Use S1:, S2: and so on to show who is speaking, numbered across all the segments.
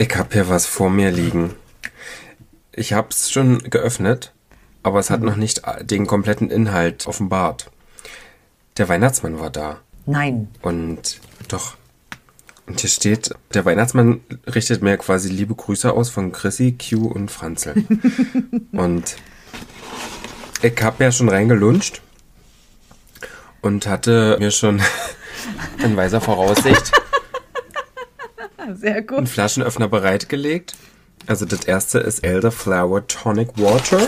S1: Ich habe hier was vor mir liegen. Ich habe es schon geöffnet, aber es hat noch nicht den kompletten Inhalt offenbart. Der Weihnachtsmann war da.
S2: Nein.
S1: Und doch. Und hier steht, der Weihnachtsmann richtet mir quasi liebe Grüße aus von Chrissy, Q und Franzel. und ich habe ja schon reingelunscht und hatte mir schon in weiser Voraussicht
S2: Sehr gut.
S1: einen Flaschenöffner bereitgelegt. Also das erste ist Elderflower Tonic Water.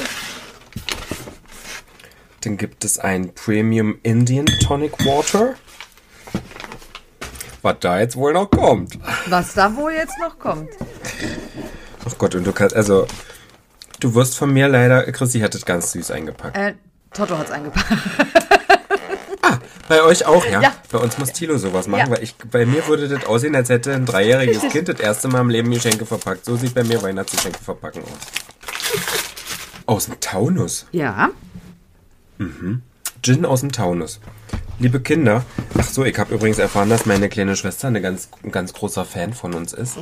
S1: Dann gibt es ein Premium Indian Tonic Water. Was da jetzt wohl noch kommt.
S2: Was da wohl jetzt noch kommt.
S1: Ach Gott, und du kannst, also, du wirst von mir leider, Chrissy hat das ganz süß eingepackt.
S2: Äh, Toto hat's eingepackt.
S1: Bei euch auch, ja?
S2: Ja.
S1: Bei uns muss Tilo sowas machen,
S2: Ja.
S1: weil ich, bei mir würde das aussehen, als hätte ein dreijähriges Kind das erste Mal im Leben Geschenke verpackt. So sieht bei mir Weihnachtsgeschenke verpacken aus. Aus dem Taunus.
S2: Ja.
S1: Gin aus dem Taunus. Liebe Kinder, ach so, ich habe übrigens erfahren, dass meine kleine Schwester eine ganz, ein ganz großer Fan von uns ist.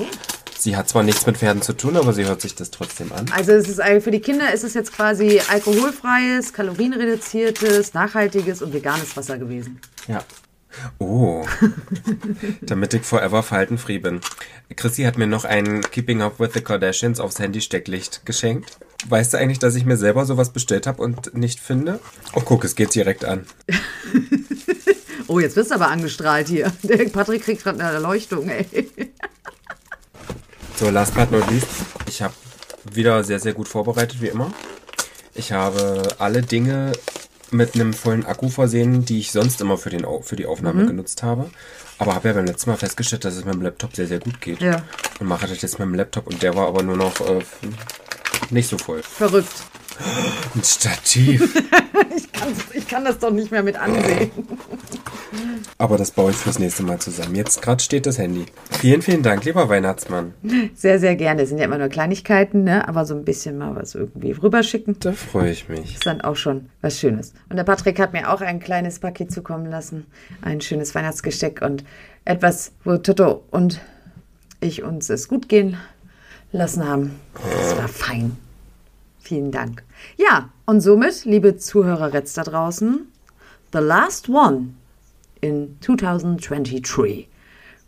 S1: Sie hat zwar nichts mit Pferden zu tun, aber sie hört sich das trotzdem an.
S2: Also es ist für die Kinder ist es jetzt quasi alkoholfreies, kalorienreduziertes, nachhaltiges und veganes Wasser gewesen.
S1: Ja. Oh. Damit ich forever faltenfree bin. Chrissy hat mir noch ein Keeping Up with the Kardashians aufs Handy-Stecklicht geschenkt. Weißt du eigentlich, dass ich mir selber sowas bestellt habe und nicht finde? Oh, guck, es geht direkt an.
S2: Oh, jetzt wirst du aber angestrahlt hier. Der Patrick kriegt gerade eine Erleuchtung, ey.
S1: So, last but not least. Ich habe wieder sehr, sehr gut vorbereitet, wie immer. Ich habe alle Dinge mit einem vollen Akku versehen, die ich sonst immer für, den, Au- für die Aufnahme genutzt habe. Aber habe ja beim letzten Mal festgestellt, dass es mit dem Laptop sehr, sehr gut geht.
S2: Ja.
S1: Und mache das jetzt mit dem Laptop und der war aber nur noch äh, nicht so voll.
S2: Verrückt.
S1: Ein Stativ.
S2: Ich, kann's, ich kann das doch nicht mehr mit ansehen.
S1: aber das baue ich fürs nächste Mal zusammen. Jetzt gerade steht das Handy. Vielen, vielen Dank, lieber Weihnachtsmann.
S2: Sehr, sehr gerne. Das sind ja immer nur Kleinigkeiten, ne? Aber so ein bisschen mal was irgendwie rüberschicken.
S1: Da freue ich mich.
S2: ist dann auch schon was Schönes. Und der Patrick hat mir auch ein kleines Paket zukommen lassen. Ein schönes Weihnachtsgesteck und etwas, wo Toto und ich uns es gut gehen lassen haben. Das war fein. Vielen Dank. Ja, und somit, liebe Zuhörer Retz da draußen, the last one in 2023.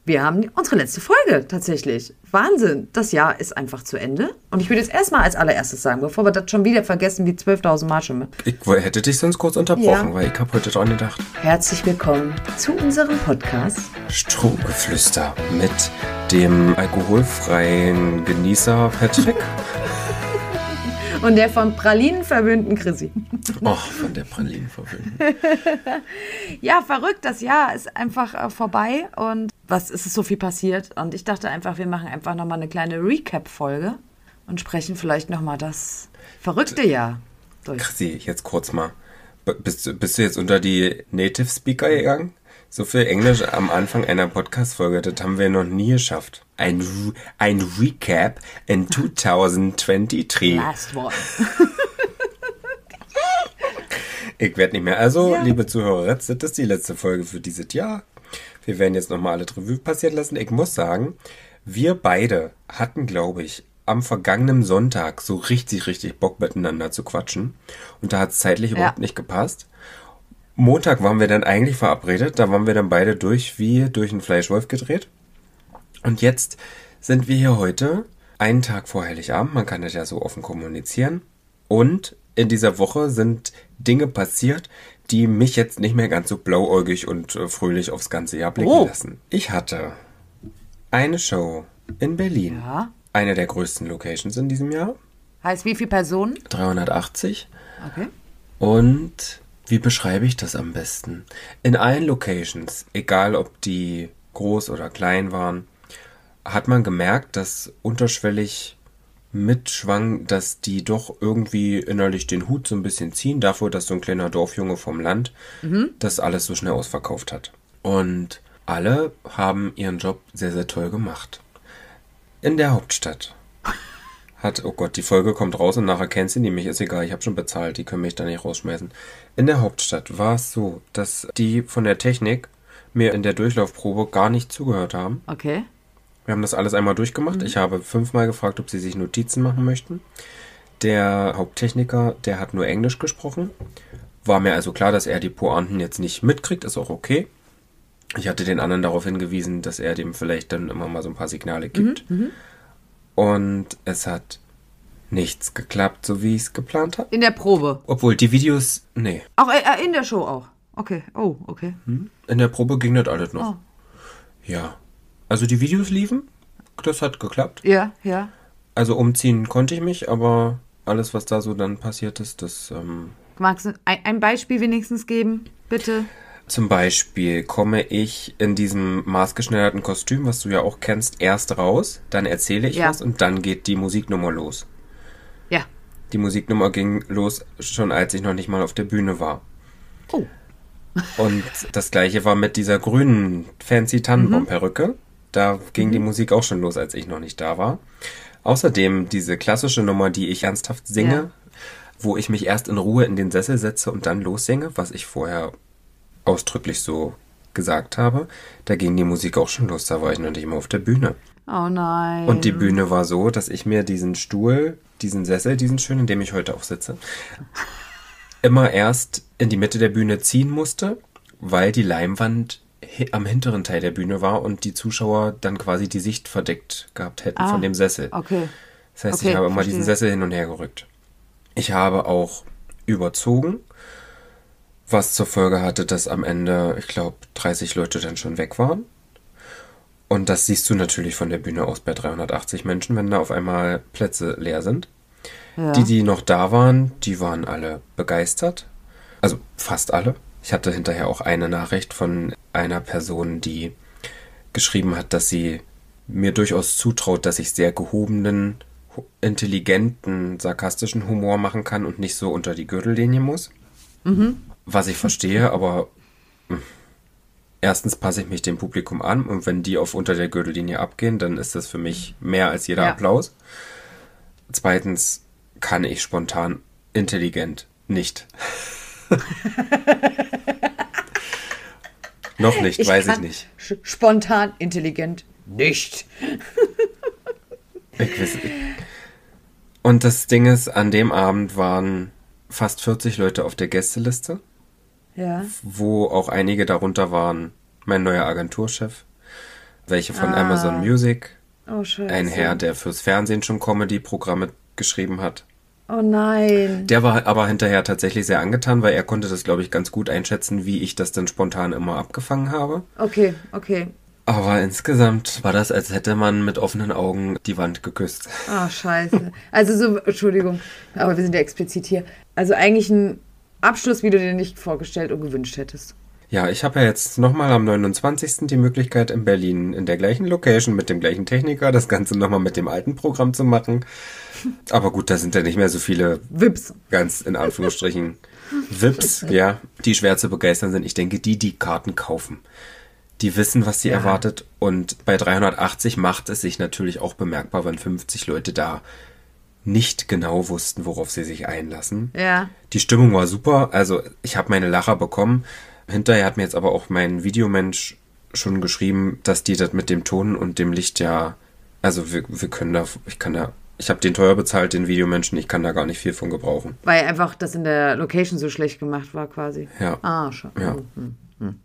S2: Wir haben unsere letzte Folge tatsächlich. Wahnsinn. Das Jahr ist einfach zu Ende. Und ich würde jetzt erstmal als allererstes sagen, bevor wir das schon wieder vergessen, wie 12.000 Mal schon.
S1: Ich hätte dich sonst kurz unterbrochen,
S2: Ja.
S1: weil ich habe heute dran gedacht.
S2: Herzlich willkommen zu unserem Podcast.
S1: Strohgeflüster mit dem alkoholfreien Genießer Patrick.
S2: Und der vom Pralinen verwöhnten Chrissy.
S1: Oh, von der Pralinen verwöhnt.
S2: Ja, verrückt. Das Jahr ist einfach äh, vorbei. Und was ist es so viel passiert? Und ich dachte einfach, wir machen einfach nochmal eine kleine Recap-Folge und sprechen vielleicht nochmal das verrückte Jahr durch.
S1: Chrissy, jetzt kurz mal. Bist, du- bist du jetzt unter die Native Speaker gegangen? So viel Englisch am Anfang einer Podcast-Folge, das haben wir noch nie geschafft. Ein, ein Recap in 2023.
S2: Last one.
S1: Ich werde nicht mehr. Also,
S2: Ja.
S1: liebe Zuhörer, das ist die letzte Folge für dieses Jahr. Wir werden jetzt nochmal alle Revue passieren lassen. Ich muss sagen, wir beide hatten, glaube ich, am vergangenen Sonntag so richtig, richtig Bock miteinander zu quatschen. Und da hat es zeitlich überhaupt nicht gepasst. Montag waren wir dann eigentlich verabredet. Da waren wir dann beide durch wie durch einen Fleischwolf gedreht. Und jetzt sind wir hier heute, einen Tag vor Heiligabend. Man kann das ja so offen kommunizieren. Und in dieser Woche sind Dinge passiert, die mich jetzt nicht mehr ganz so blauäugig und äh, fröhlich aufs ganze Jahr blicken
S2: Oh.
S1: lassen. Ich hatte eine Show in Berlin.
S2: Ja.
S1: Eine der größten Locations in diesem Jahr.
S2: Heißt wie viele Personen?
S1: 380.
S2: Okay.
S1: Und wie beschreibe ich das am besten? In allen Locations, egal ob die groß oder klein waren, hat man gemerkt, dass unterschwellig mitschwang, dass die doch irgendwie innerlich den Hut so ein bisschen ziehen, dafür, dass so ein kleiner Dorfjunge vom Land das alles so schnell ausverkauft hat. Und alle haben ihren Job sehr, sehr toll gemacht. In der Hauptstadt hat, oh Gott, die Folge kommt raus und nachher kennt sie nämlich, ist egal, ich habe schon bezahlt, die können mich da nicht rausschmeißen. In der Hauptstadt war es so, dass die von der Technik mir in der Durchlaufprobe gar nicht zugehört haben
S2: Okay.
S1: Wir haben das alles einmal durchgemacht. Ich habe fünfmal gefragt, ob sie sich Notizen machen möchten. Der Haupttechniker, der hat nur Englisch gesprochen. War mir also klar, dass er die Pointen jetzt nicht mitkriegt, ist auch okay. Ich hatte den anderen darauf hingewiesen, dass er dem vielleicht dann immer mal so ein paar Signale gibt. Und es hat nichts geklappt, so wie ich es geplant habe.
S2: In der Probe.
S1: Obwohl die Videos, nee,
S2: Auch äh, in der Show auch. Okay. Oh, okay.
S1: in der Probe ging das alles noch.
S2: Oh.
S1: Ja. Also die Videos liefen, das hat geklappt.
S2: Ja, ja.
S1: Also umziehen konnte ich mich, aber alles, was da so dann passiert ist, das ähm,
S2: Magst du ein, ein Beispiel wenigstens geben, bitte?
S1: Zum Beispiel komme ich in diesem maßgeschneiderten Kostüm, was du ja auch kennst, erst raus, dann erzähle ich
S2: Ja.
S1: was und dann geht die Musiknummer los.
S2: Ja.
S1: Die Musiknummer ging los schon als ich noch nicht mal auf der Bühne war.
S2: Oh.
S1: Und das gleiche war mit dieser grünen fancy Tannenbaumperücke. Da ging die Musik auch schon los, als ich noch nicht da war. Außerdem diese klassische Nummer, die ich ernsthaft singe,
S2: Ja.
S1: wo ich mich erst in Ruhe in den Sessel setze und dann lossinge, was ich vorher ausdrücklich so gesagt habe. Da ging die Musik auch schon los, da war ich noch nicht mal auf der Bühne.
S2: Oh nein.
S1: Und die Bühne war so, dass ich mir diesen Stuhl, diesen Sessel, diesen schönen, in dem ich heute auch sitze, immer erst in die Mitte der Bühne ziehen musste, weil die Leinwand hi- am hinteren Teil der Bühne war und die Zuschauer dann quasi die Sicht verdeckt gehabt hätten
S2: Ah,
S1: von dem Sessel.
S2: Okay.
S1: Das heißt,
S2: Okay,
S1: ich habe immer
S2: verstehe.
S1: diesen Sessel hin und her gerückt. Ich habe auch überzogen, was zur Folge hatte, dass am Ende, ich glaube, 30 Leute dann schon weg waren. Und das siehst du natürlich von der Bühne aus bei 380 Menschen, wenn da auf einmal Plätze leer sind.
S2: Ja.
S1: Die, die noch da waren, die waren alle begeistert. Also fast alle. Ich hatte hinterher auch eine Nachricht von einer Person, die geschrieben hat, dass sie mir durchaus zutraut, dass ich sehr gehobenen, intelligenten, sarkastischen Humor machen kann und nicht so unter die Gürtellinie muss. Was ich verstehe, aber mh, erstens passe ich mich dem Publikum an und wenn die auf unter der Gürtellinie abgehen, dann ist das für mich mehr als jeder
S2: Ja.
S1: Applaus. Zweitens kann ich spontan intelligent nicht. Noch nicht, weiß ich nicht.
S2: Spontan, intelligent, nicht.
S1: Ich weiß, ich. Und das Ding ist, an dem Abend waren fast 40 Leute auf der Gästeliste,
S2: Ja.
S1: wo auch einige darunter waren mein neuer Agenturchef, welche von
S2: Ah.
S1: Amazon Music,
S2: Oh,
S1: ein Herr, der fürs Fernsehen schon Comedy-Programme geschrieben hat.
S2: Oh nein.
S1: Der war aber hinterher tatsächlich sehr angetan, weil er konnte das, glaube ich, ganz gut einschätzen, wie ich das dann spontan immer abgefangen habe.
S2: Okay, okay.
S1: Aber insgesamt war das, als hätte man mit offenen Augen die Wand geküsst.
S2: Ah, scheiße. Also so, Entschuldigung, aber wir sind ja explizit hier. Also eigentlich ein Abschluss, wie du dir nicht vorgestellt und gewünscht hättest.
S1: Ja, ich habe ja jetzt nochmal am 29. die Möglichkeit, in Berlin in der gleichen Location mit dem gleichen Techniker das Ganze nochmal mit dem alten Programm zu machen. Aber gut, da sind ja nicht mehr so viele
S2: Wips.
S1: ganz in Anführungsstrichen Vips, ja, die schwer zu begeistern sind. Ich denke, die, die Karten kaufen, die wissen, was sie
S2: Ja.
S1: erwartet. Und bei 380 macht es sich natürlich auch bemerkbar, wenn 50 Leute da nicht genau wussten, worauf sie sich einlassen.
S2: Ja.
S1: Die Stimmung war super. Also ich habe meine Lacher bekommen. Hinterher hat mir jetzt aber auch mein Videomensch schon geschrieben, dass die das mit dem Ton und dem Licht ja, also wir, wir können da, ich kann da, ich habe den teuer bezahlt, den Videomenschen, ich kann da gar nicht viel von gebrauchen.
S2: Weil einfach das in der Location so schlecht gemacht war, quasi.
S1: Ja.
S2: Ah, schon.
S1: Ja.
S2: Hm, hm.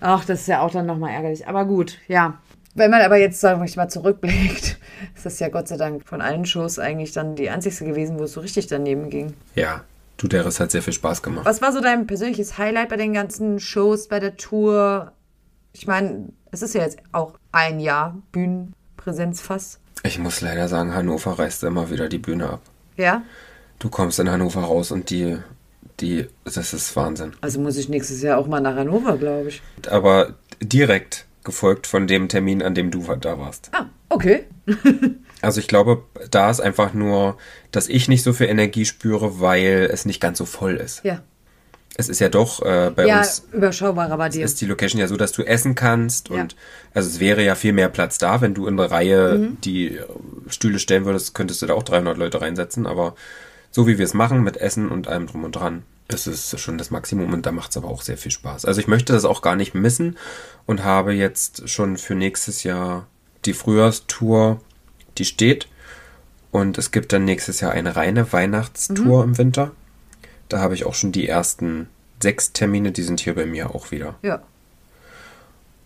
S2: Ach, das ist ja auch dann nochmal ärgerlich. Aber gut, ja. Wenn man aber jetzt, sagen wir mal, zurückblickt, ist das ja Gott sei Dank von allen Shows eigentlich dann die einzigste gewesen, wo es so richtig daneben ging.
S1: Ja, du, der Riss hat sehr viel Spaß gemacht.
S2: Was war so dein persönliches Highlight bei den ganzen Shows, bei der Tour? Ich meine, es ist ja jetzt auch ein Jahr Bühnenpräsenz fast.
S1: Ich muss leider sagen, Hannover reißt immer wieder die Bühne ab.
S2: Ja?
S1: Du kommst in Hannover raus und die, die, das ist Wahnsinn.
S2: Also muss ich nächstes Jahr auch mal nach Hannover, glaube ich.
S1: Aber direkt gefolgt von dem Termin, an dem du da warst.
S2: Ah, okay.
S1: Also ich glaube, da ist einfach nur, dass ich nicht so viel Energie spüre, weil es nicht ganz so voll ist.
S2: Ja.
S1: Es ist ja doch äh, bei
S2: Ja,
S1: uns
S2: überschaubarer bei dir.
S1: ist die Location ja so, dass du essen kannst
S2: Ja.
S1: und also es wäre ja viel mehr Platz da, wenn du in der Reihe
S2: Mhm.
S1: die Stühle stellen würdest, könntest du da auch 300 Leute reinsetzen, aber so wie wir es machen mit Essen und allem drum und dran, ist es schon das Maximum und da macht es aber auch sehr viel Spaß. Also ich möchte das auch gar nicht missen und habe jetzt schon für nächstes Jahr die Frühjahrstour, die steht. Und es gibt dann nächstes Jahr eine reine Weihnachtstour im Winter. Da habe ich auch schon die ersten sechs Termine, die sind hier bei mir auch wieder.
S2: Ja.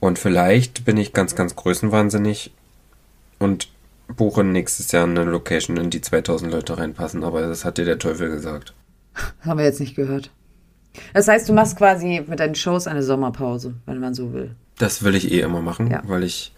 S1: Und vielleicht bin ich ganz, ganz größenwahnsinnig und buche nächstes Jahr eine Location, in die 2000 Leute reinpassen. Aber das hat dir der Teufel gesagt.
S2: Haben wir jetzt nicht gehört. Das heißt, du machst quasi mit deinen Shows eine Sommerpause, wenn man so will.
S1: Das will ich eh immer machen,
S2: Ja.
S1: weil ich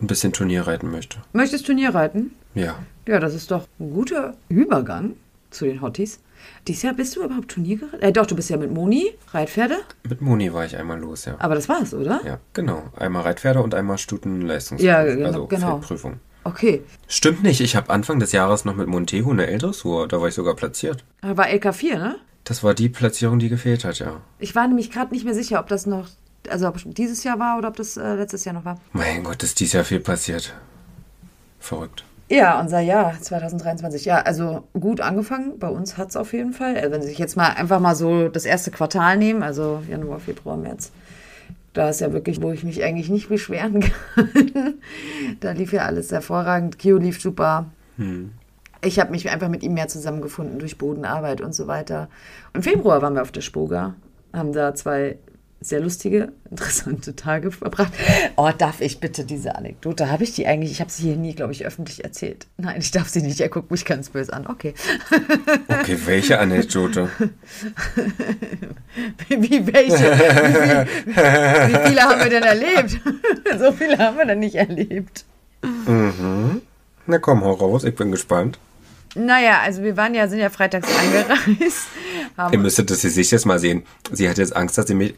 S1: ein bisschen Turnier reiten möchte.
S2: Möchtest Turnier reiten?
S1: Ja.
S2: Ja, das ist doch ein guter Übergang zu den Hotties. Dieses Jahr bist du überhaupt Turnier geritten? Äh, doch, du bist ja mit Moni, Reitpferde.
S1: Mit Moni war ich einmal los, ja.
S2: Aber das war's, oder?
S1: Ja, genau. Einmal Reitpferde und einmal Stutenleistungs
S2: Ja, genau,
S1: also
S2: genau.
S1: Prüfung.
S2: Okay.
S1: Stimmt nicht, ich habe Anfang des Jahres noch mit Montego eine L-Dressur, da war ich sogar platziert.
S2: Aber war LK4, ne?
S1: Das war die Platzierung, die gefehlt hat, ja.
S2: Ich war nämlich gerade nicht mehr sicher, ob das noch, also ob dieses Jahr war oder ob das äh, letztes Jahr noch war.
S1: Mein Gott, ist dies Jahr viel passiert. Verrückt.
S2: Ja, unser Jahr 2023. Ja, also gut angefangen. Bei uns hat es auf jeden Fall. Also wenn Sie sich jetzt mal einfach mal so das erste Quartal nehmen, also Januar, Februar, März, da ist ja wirklich, wo ich mich eigentlich nicht beschweren kann. da lief ja alles hervorragend. Kio lief super. Ich habe mich einfach mit ihm mehr zusammengefunden durch Bodenarbeit und so weiter. Im Februar waren wir auf der Spoga, haben da zwei sehr lustige, interessante Tage verbracht. Oh, darf ich bitte diese Anekdote? Habe ich die eigentlich? Ich habe sie hier nie, glaube ich, öffentlich erzählt. Nein, ich darf sie nicht. Er guckt mich ganz böse an. Okay.
S1: Okay, welche Anekdote?
S2: Wie welche? Wie, viel, wie viele haben wir denn erlebt? so viele haben wir dann nicht erlebt.
S1: Na komm, hau raus, ich bin gespannt.
S2: Naja, also wir waren ja, sind ja freitags angereist.
S1: Ihr müsstet das sich jetzt mal sehen. Sie hat jetzt Angst, dass sie mich...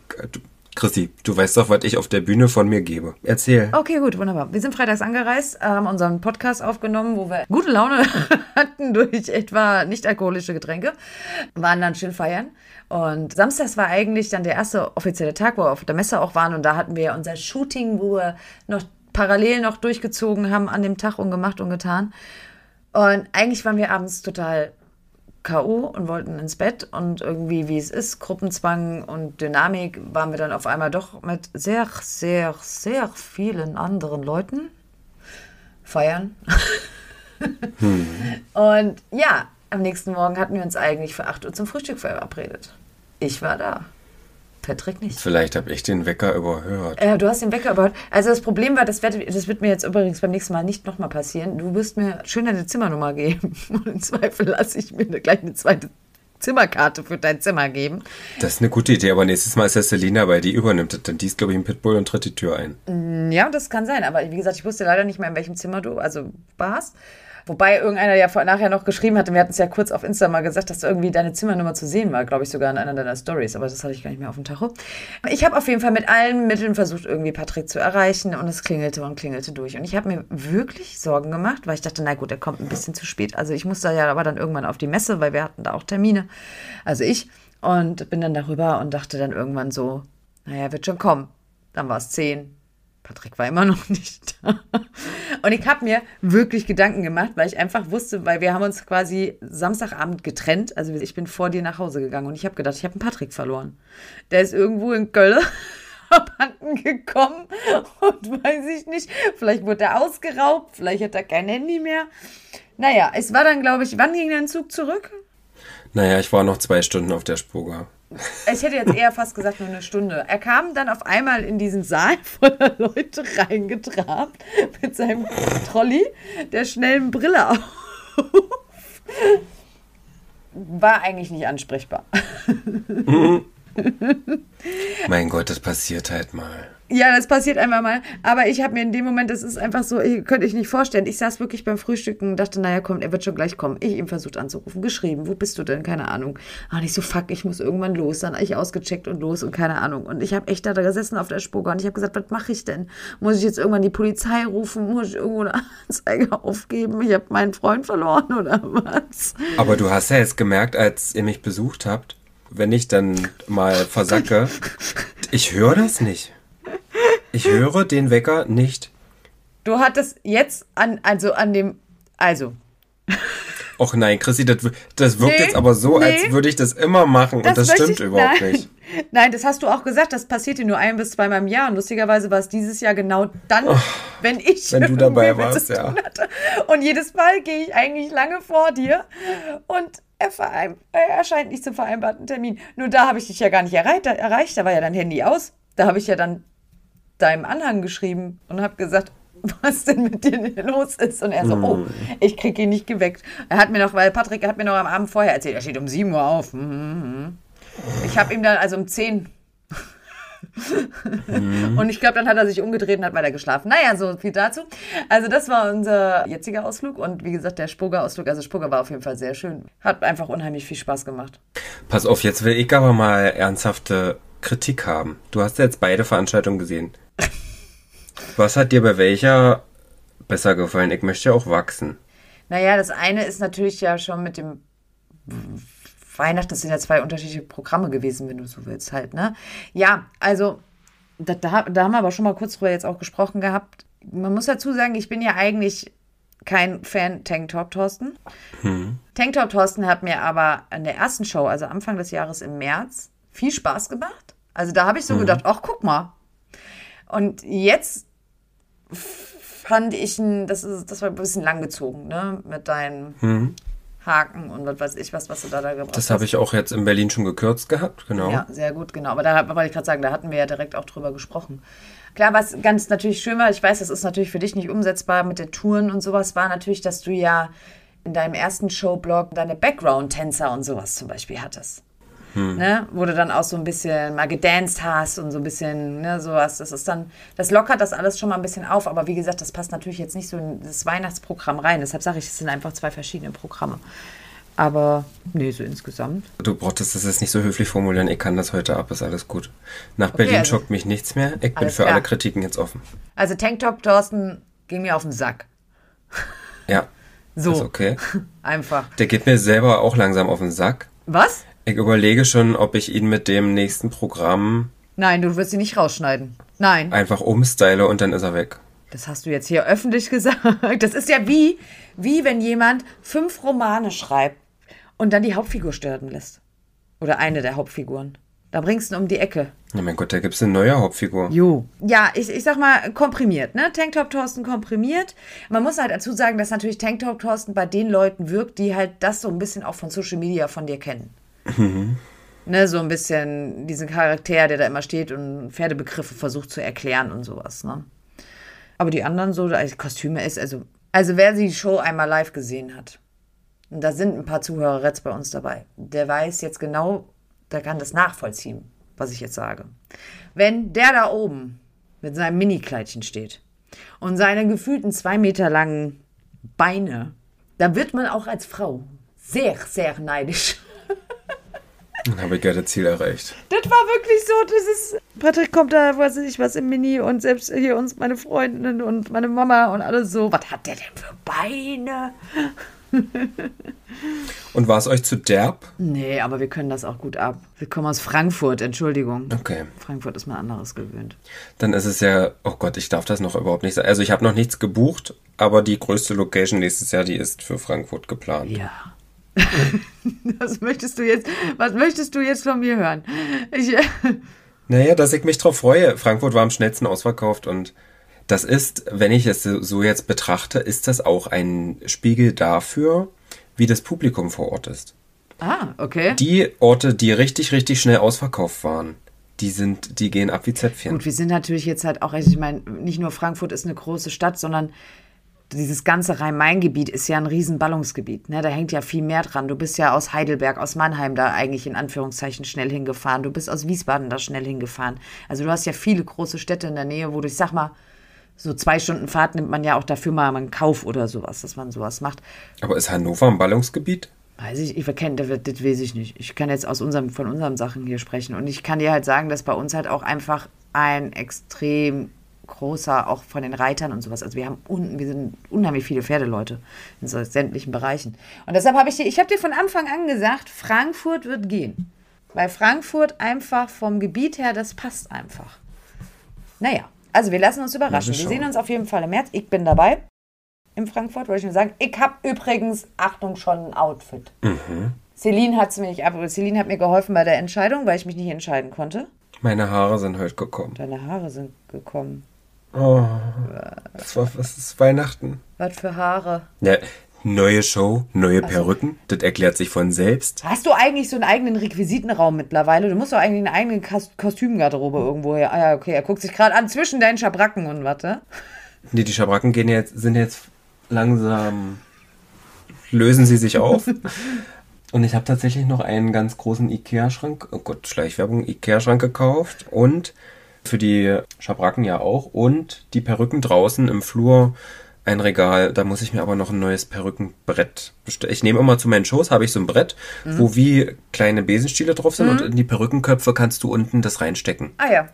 S1: Christi, du weißt doch, was ich auf der Bühne von mir gebe. Erzähl.
S2: Okay, gut, wunderbar. Wir sind freitags angereist, haben unseren Podcast aufgenommen, wo wir gute Laune hatten durch etwa nicht-alkoholische Getränke, waren dann schön feiern. Und samstags war eigentlich dann der erste offizielle Tag, wo wir auf der Messe auch waren. Und da hatten wir unser Shooting, wo wir noch parallel noch durchgezogen haben an dem Tag und gemacht und getan. Und eigentlich waren wir abends total K.O. und wollten ins Bett und irgendwie, wie es ist, Gruppenzwang und Dynamik, waren wir dann auf einmal doch mit sehr, sehr, sehr vielen anderen Leuten feiern. Und ja, am nächsten Morgen hatten wir uns eigentlich für 8 Uhr zum Frühstück verabredet. Ich war da. Patrick nicht.
S1: Vielleicht habe ich den Wecker überhört.
S2: Äh, du hast den Wecker überhört. Also das Problem war, das wird, das wird mir jetzt übrigens beim nächsten Mal nicht nochmal passieren. Du wirst mir schön deine Zimmernummer geben. Und im Zweifel lasse ich mir gleich eine zweite Zimmerkarte für dein Zimmer geben.
S1: Das ist eine gute Idee, aber nächstes Mal ist ja Selina bei, die übernimmt. Dann die ist, glaube ich, ein Pitbull und tritt die Tür ein.
S2: Ja, das kann sein. Aber wie gesagt, ich wusste leider nicht mehr, in welchem Zimmer du also warst. Wobei irgendeiner ja vor, nachher noch geschrieben hatte, wir hatten es ja kurz auf Insta mal gesagt, dass irgendwie deine Zimmernummer zu sehen war, glaube ich sogar in einer deiner Stories, aber das hatte ich gar nicht mehr auf dem Tacho. Ich habe auf jeden Fall mit allen Mitteln versucht, irgendwie Patrick zu erreichen und es klingelte und klingelte durch. Und ich habe mir wirklich Sorgen gemacht, weil ich dachte, na gut, er kommt ein bisschen zu spät. Also ich musste ja aber dann irgendwann auf die Messe, weil wir hatten da auch Termine. Also ich und bin dann darüber und dachte dann irgendwann so, naja, wird schon kommen. Dann war es zehn, Patrick war immer noch nicht da. Und ich habe mir wirklich Gedanken gemacht, weil ich einfach wusste, weil wir haben uns quasi Samstagabend getrennt. Also ich bin vor dir nach Hause gegangen und ich habe gedacht, ich habe einen Patrick verloren. Der ist irgendwo in Köln abhanden gekommen und weiß ich nicht, vielleicht wurde er ausgeraubt, vielleicht hat er kein Handy mehr. Naja, es war dann, glaube ich, wann ging dein Zug zurück?
S1: Naja, ich war noch zwei Stunden auf der Spoga.
S2: Ich hätte jetzt eher fast gesagt nur eine Stunde. Er kam dann auf einmal in diesen Saal voller Leute reingetrabt mit seinem Trolley, der schnellen Brille auf. War eigentlich nicht ansprechbar.
S1: Mein Gott, das passiert halt mal.
S2: Ja, das passiert einmal mal. Aber ich habe mir in dem Moment, das ist einfach so, ich, könnte ich nicht vorstellen. Ich saß wirklich beim Frühstücken und dachte, naja, komm, er wird schon gleich kommen. Ich ihm versucht anzurufen, geschrieben, wo bist du denn? Keine Ahnung. Ah, nicht so, fuck, ich muss irgendwann los. Dann ich ausgecheckt und los und keine Ahnung. Und ich habe echt da gesessen auf der Spur und ich habe gesagt, was mache ich denn? Muss ich jetzt irgendwann die Polizei rufen? Muss ich irgendwo eine Anzeige aufgeben? Ich habe meinen Freund verloren oder was?
S1: Aber du hast ja jetzt gemerkt, als ihr mich besucht habt, wenn ich dann mal versacke, ich höre das nicht. Ich höre den Wecker nicht.
S2: Du hattest jetzt an, also an dem, also,
S1: Och nein, Chrissy, das, das wirkt
S2: Nee,
S1: jetzt aber so,
S2: nee.
S1: als würde ich das immer machen und das stimmt
S2: ich-
S1: überhaupt
S2: nein.
S1: nicht.
S2: Nein, das hast du auch gesagt, das passiert dir nur ein bis zweimal im Jahr. Und lustigerweise war es dieses Jahr genau dann, oh, wenn ich
S1: wenn du dabei warst, ja.
S2: Und jedes Mal gehe ich eigentlich lange vor dir und er, er, erscheint nicht zum vereinbarten Termin. Nur da habe ich dich ja gar nicht erreicht, erreicht, da war ja dein Handy aus. Da habe ich ja dann deinem Anhang geschrieben und habe gesagt, was denn mit dir los ist. Und er so, oh, mm. ich kriege ihn nicht geweckt. Er hat mir noch, weil Patrick hat mir noch am Abend vorher erzählt, er steht um 7 Uhr auf. Mhm. Ich habe ihm dann also um 10 mhm. und ich glaube, dann hat er sich umgedreht und hat weiter geschlafen. Naja, so viel dazu. Also das war unser jetziger Ausflug und wie gesagt, der Spurger-Ausflug, also Spurger war auf jeden Fall sehr schön. Hat einfach unheimlich viel Spaß gemacht.
S1: Pass auf, jetzt will ich aber mal ernsthafte Kritik haben. Du hast ja jetzt beide Veranstaltungen gesehen. Was hat dir bei welcher besser gefallen? Ich möchte ja auch wachsen.
S2: Naja, das eine ist natürlich ja schon mit dem Weihnachten, das sind ja zwei unterschiedliche Programme gewesen, wenn du so willst, halt, ne? Ja, also, da, da, da haben wir aber schon mal kurz drüber jetzt auch gesprochen gehabt. Man muss dazu sagen, ich bin ja eigentlich kein Fan Tanktop Thorsten. Hm. Tanktop Thorsten hat mir aber an der ersten Show, also Anfang des Jahres im März, viel Spaß gemacht. Also da habe ich so hm. gedacht, ach guck mal. Und jetzt fand ich, das, ist, das war ein bisschen langgezogen, ne? Mit deinen hm. Haken und was weiß ich, was, was du da, da
S1: gebracht hast. Das habe ich auch jetzt in Berlin schon gekürzt gehabt, genau.
S2: Ja, sehr gut, genau. Aber da wollte ich gerade sagen, da hatten wir ja direkt auch drüber gesprochen. Klar, was ganz natürlich schön war, ich weiß, das ist natürlich für dich nicht umsetzbar mit den Touren und sowas, war natürlich, dass du ja in deinem ersten Showblog deine Background-Tänzer und sowas zum Beispiel hattest. Hm. Ne? Wo du dann auch so ein bisschen mal gedanced hast und so ein bisschen, ne, sowas. Das ist dann, das lockert das alles schon mal ein bisschen auf. Aber wie gesagt, das passt natürlich jetzt nicht so in das Weihnachtsprogramm rein. Deshalb sage ich, es sind einfach zwei verschiedene Programme. Aber nee, so insgesamt.
S1: Du brauchtest das jetzt nicht so höflich formulieren. Ich kann das heute ab, ist alles gut. Nach okay, Berlin also, schockt mich nichts mehr. Ich bin für klar. alle Kritiken jetzt offen.
S2: Also Tanktop Thorsten ging mir auf den Sack.
S1: Ja.
S2: So.
S1: Ist okay.
S2: Einfach.
S1: Der geht mir selber auch langsam auf den Sack.
S2: Was?
S1: Ich überlege schon, ob ich ihn mit dem nächsten Programm.
S2: Nein, du wirst ihn nicht rausschneiden. Nein.
S1: Einfach umstyle und dann ist er weg.
S2: Das hast du jetzt hier öffentlich gesagt. Das ist ja wie, wie wenn jemand fünf Romane schreibt und dann die Hauptfigur sterben lässt. Oder eine der Hauptfiguren. Da bringst du ihn um die Ecke.
S1: Ja, mein Gott, da gibt es eine neue Hauptfigur.
S2: Jo. Ja, ich, ich sag mal komprimiert, ne? Tanktop Thorsten komprimiert. Man muss halt dazu sagen, dass natürlich Tanktop Thorsten bei den Leuten wirkt, die halt das so ein bisschen auch von Social Media von dir kennen. Mhm. Ne, so ein bisschen diesen Charakter, der da immer steht und Pferdebegriffe versucht zu erklären und sowas. Ne? Aber die anderen so, als Kostüme ist, also, also wer die Show einmal live gesehen hat, und da sind ein paar Zuhörer jetzt bei uns dabei, der weiß jetzt genau, der kann das nachvollziehen, was ich jetzt sage. Wenn der da oben mit seinem Mini-Kleidchen steht und seine gefühlten zwei Meter langen Beine, da wird man auch als Frau sehr, sehr neidisch.
S1: Dann habe ich ja das Ziel erreicht.
S2: Das war wirklich so, das ist. Patrick kommt da, weiß ich was, im Mini und selbst hier uns meine Freundin und meine Mama und alles so. Was hat der denn für Beine?
S1: und war es euch zu derb?
S2: Nee, aber wir können das auch gut ab. Wir kommen aus Frankfurt, Entschuldigung.
S1: Okay.
S2: Frankfurt ist mal anderes gewöhnt.
S1: Dann ist es ja, oh Gott, ich darf das noch überhaupt nicht sagen. Also ich habe noch nichts gebucht, aber die größte Location nächstes Jahr, die ist für Frankfurt geplant.
S2: Ja. was möchtest du jetzt, was möchtest du jetzt von mir hören? Ich,
S1: naja, dass ich mich drauf freue. Frankfurt war am schnellsten ausverkauft und das ist, wenn ich es so jetzt betrachte, ist das auch ein Spiegel dafür, wie das Publikum vor Ort ist.
S2: Ah, okay.
S1: Die Orte, die richtig, richtig schnell ausverkauft waren, die sind, die gehen ab wie Zäpfchen.
S2: Gut, wir sind natürlich jetzt halt auch, also ich meine, nicht nur Frankfurt ist eine große Stadt, sondern dieses ganze Rhein-Main-Gebiet ist ja ein riesen Ballungsgebiet. Ne? Da hängt ja viel mehr dran. Du bist ja aus Heidelberg, aus Mannheim da eigentlich in Anführungszeichen schnell hingefahren. Du bist aus Wiesbaden da schnell hingefahren. Also du hast ja viele große Städte in der Nähe, wo du, ich sag mal, so zwei Stunden Fahrt nimmt man ja auch dafür mal einen Kauf oder sowas, dass man sowas macht.
S1: Aber ist Hannover ein Ballungsgebiet?
S2: Weiß ich, ich verkenne, das, das weiß ich nicht. Ich kann jetzt aus unserem, von unseren Sachen hier sprechen. Und ich kann dir halt sagen, dass bei uns halt auch einfach ein extrem großer, auch von den Reitern und sowas. Also wir haben un, wir sind unheimlich viele Pferdeleute in so sämtlichen Bereichen. Und deshalb habe ich dir, ich habe dir von Anfang an gesagt, Frankfurt wird gehen. Weil Frankfurt einfach vom Gebiet her, das passt einfach. Naja, also wir lassen uns überraschen. Wir, sehen uns auf jeden Fall im März. Ich bin dabei in Frankfurt, wollte ich nur sagen. Ich habe übrigens, Achtung, schon ein Outfit. Mhm. Celine hat mich ab. Celine hat mir geholfen bei der Entscheidung, weil ich mich nicht entscheiden konnte.
S1: Meine Haare sind heute gekommen.
S2: Deine Haare sind gekommen.
S1: Oh, das war, was ist Weihnachten?
S2: Was für Haare?
S1: Ja, neue Show, neue Perücken. Das erklärt sich von selbst.
S2: Hast du eigentlich so einen eigenen Requisitenraum mittlerweile? Du musst doch eigentlich eine eigene Kos Kostümgarderobe irgendwo her. Ah ja, okay, er guckt sich gerade an zwischen deinen Schabracken und warte.
S1: Nee, die Schabracken gehen jetzt, sind jetzt langsam, lösen sie sich auf. Und ich habe tatsächlich noch einen ganz großen Ikea-Schrank, oh Gott, Schleichwerbung, Ikea-Schrank gekauft und für die Schabracken ja auch und die Perücken draußen im Flur ein Regal. Da muss ich mir aber noch ein neues Perückenbrett bestellen. Ich nehme immer zu meinen Shows, habe ich so ein Brett, wo wie kleine Besenstiele drauf sind und in die Perückenköpfe kannst du unten das reinstecken,
S2: Ah ja.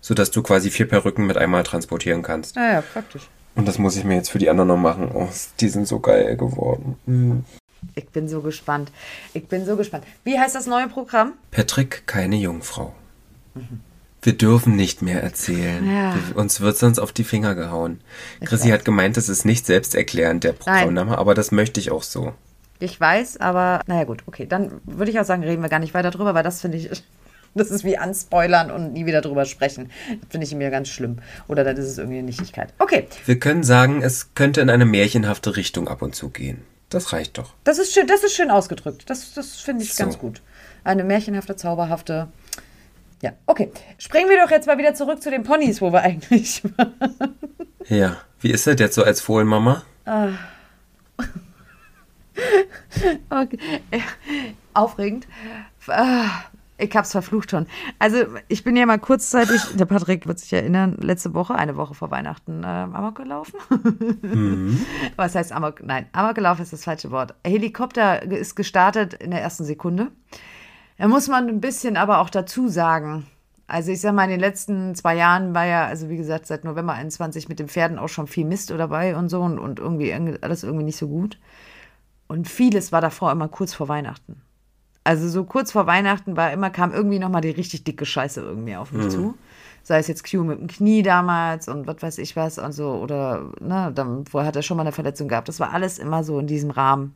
S1: sodass du quasi vier Perücken mit einmal transportieren kannst.
S2: Ah ja, praktisch.
S1: Und das muss ich mir jetzt für die anderen noch machen. Oh, die sind so geil geworden. Mhm.
S2: Ich bin so gespannt. Ich bin so gespannt. Wie heißt das neue Programm?
S1: Patrick, keine Jungfrau. Wir dürfen nicht mehr erzählen.
S2: Ja.
S1: Wir, uns wird sonst auf die Finger gehauen. Chrissy hat gemeint, das ist nicht selbsterklärend, der Programmname, aber das möchte ich auch so.
S2: Ich weiß, aber naja gut, okay. Dann würde ich auch sagen, reden wir gar nicht weiter drüber, weil das finde ich, das ist wie anspoilern und nie wieder drüber sprechen. Finde ich mir ganz schlimm. Oder dann ist es irgendwie eine Nichtigkeit. Okay,
S1: Wir können sagen, es könnte in eine märchenhafte Richtung ab und zu gehen. Das reicht doch.
S2: das ist schön, das ist schön ausgedrückt. Das, das finde ich
S1: So.
S2: ganz gut. Eine märchenhafte, zauberhafte. Ja, okay. Springen wir doch jetzt mal wieder zurück zu den Ponys, wo wir eigentlich waren.
S1: Ja. Wie ist das jetzt so als Fohlenmama?
S2: Okay. Äh, Aufregend. Ah, Ich hab's verflucht schon. Also, ich bin ja mal kurzzeitig, der Patrick wird sich erinnern, letzte Woche, eine Woche vor Weihnachten, äh, Amok gelaufen. Was heißt Amok? Nein, Amok gelaufen ist das falsche Wort. Helikopter ist gestartet in der ersten Sekunde. Da muss man ein bisschen aber auch dazu sagen. Also ich sag mal, in den letzten zwei Jahren war ja, also wie gesagt, seit November 21 mit den Pferden auch schon viel Mist dabei und so und, und irgendwie alles irgendwie nicht so gut. Und vieles war davor immer kurz vor Weihnachten. Also so kurz vor Weihnachten war immer, kam irgendwie nochmal die richtig dicke Scheiße irgendwie auf mich zu. Sei es jetzt Q mit dem Knie damals und was weiß ich was und so. Oder, ne, dann, vorher hat er schon mal eine Verletzung gehabt. Das war alles immer so in diesem Rahmen.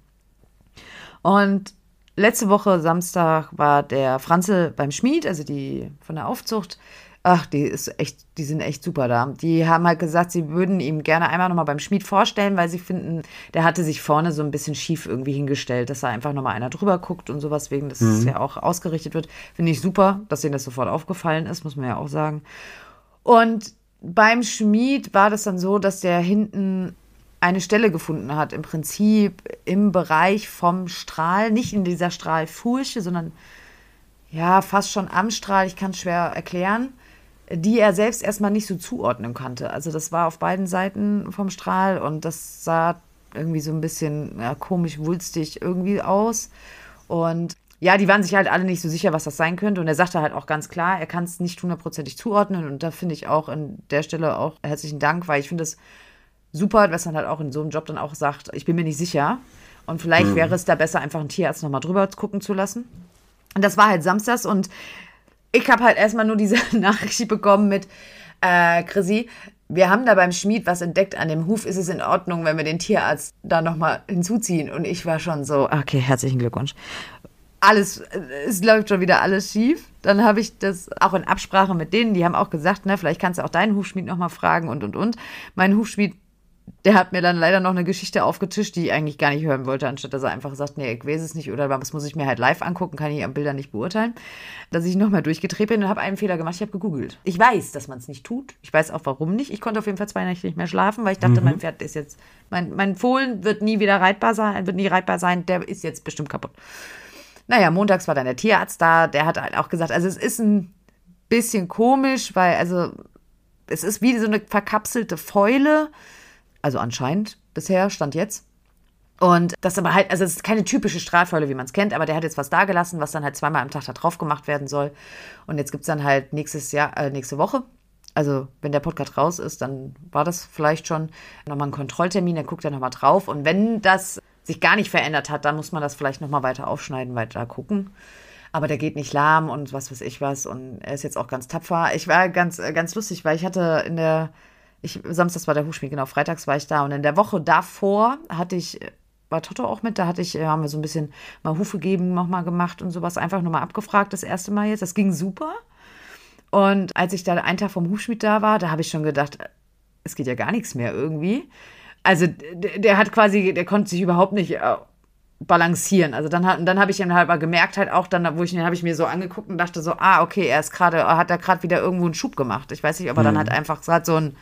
S2: Und letzte Woche Samstag war der Franze beim Schmied, also die von der Aufzucht. Ach, die ist echt, die sind echt super da. Die haben halt gesagt, sie würden ihm gerne einmal nochmal beim Schmied vorstellen, weil sie finden, der hatte sich vorne so ein bisschen schief irgendwie hingestellt, dass da einfach nochmal einer drüber guckt und sowas wegen, dass es ja auch ausgerichtet wird. Finde ich super, dass ihnen das sofort aufgefallen ist, muss man ja auch sagen. Und beim Schmied war das dann so, dass der hinten eine Stelle gefunden hat, im Prinzip im Bereich vom Strahl, nicht in dieser Strahlfurche, sondern ja, fast schon am Strahl, ich kann es schwer erklären, die er selbst erstmal nicht so zuordnen konnte. Also das war auf beiden Seiten vom Strahl und das sah irgendwie so ein bisschen ja, komisch wulstig irgendwie aus. Und ja, die waren sich halt alle nicht so sicher, was das sein könnte. Und er sagte halt auch ganz klar, er kann es nicht hundertprozentig zuordnen. Und da finde ich auch an der Stelle auch herzlichen Dank, weil ich finde es super, was man halt auch in so einem Job dann auch sagt, ich bin mir nicht sicher. Und vielleicht wäre es da besser, einfach einen Tierarzt nochmal drüber gucken zu lassen. Und das war halt samstags und ich habe halt erstmal nur diese Nachricht bekommen mit, äh, Chrissy, wir haben da beim Schmied was entdeckt an dem Huf. Ist es in Ordnung, wenn wir den Tierarzt da nochmal hinzuziehen? Und ich war schon so, okay, herzlichen Glückwunsch. Alles, äh, es läuft schon wieder alles schief. Dann habe ich das auch in Absprache mit denen, die haben auch gesagt, ne, vielleicht kannst du auch deinen Hufschmied nochmal fragen und und und. Mein Hufschmied der hat mir dann leider noch eine Geschichte aufgetischt, die ich eigentlich gar nicht hören wollte, anstatt dass er einfach sagt, nee, ich weiß es nicht oder das muss ich mir halt live angucken, kann ich am Bildern nicht beurteilen. Dass ich nochmal durchgedreht bin und habe einen Fehler gemacht, ich habe gegoogelt. Ich weiß, dass man es nicht tut. Ich weiß auch warum nicht. Ich konnte auf jeden Fall zwei Nächte nicht mehr schlafen, weil ich dachte, mein Pferd ist jetzt, mein, mein Fohlen wird nie wieder reitbar sein, wird nie reitbar sein, der ist jetzt bestimmt kaputt. Naja, montags war dann der Tierarzt da, der hat halt auch gesagt, also es ist ein bisschen komisch, weil also es ist wie so eine verkapselte Fäule, also anscheinend bisher, stand jetzt. Und das aber halt, also es ist keine typische Strahlfäule, wie man es kennt, aber der hat jetzt was da gelassen, was dann halt zweimal am Tag da drauf gemacht werden soll. Und jetzt gibt es dann halt nächstes Jahr, äh, nächste Woche, also wenn der Podcast raus ist, dann war das vielleicht schon nochmal ein Kontrolltermin, dann guckt er nochmal drauf. Und wenn das sich gar nicht verändert hat, dann muss man das vielleicht nochmal weiter aufschneiden, weiter gucken. Aber der geht nicht lahm und was weiß ich was. Und er ist jetzt auch ganz tapfer. Ich war ganz, äh, ganz lustig, weil ich hatte in der, ich, samstags war der Hufschmied, genau, freitags war ich da. Und in der Woche davor hatte ich war Toto auch mit. Da hatte ich, äh, haben wir so ein bisschen mal Hufe geben nochmal gemacht und sowas. Einfach nur mal abgefragt, das erste Mal jetzt. Das ging super. Und als ich da einen Tag vom Hufschmied da war, da habe ich schon gedacht, es geht ja gar nichts mehr irgendwie. Also der, der hat quasi, der konnte sich überhaupt nicht äh, balancieren. Also dann, dann habe ich ihn halt mal gemerkt, halt auch dann, wo ich ihn habe ich mir so angeguckt und dachte so, ah, okay, er ist gerade, hat da gerade wieder irgendwo einen Schub gemacht. Ich weiß nicht, ob er mhm. dann halt einfach hat so ein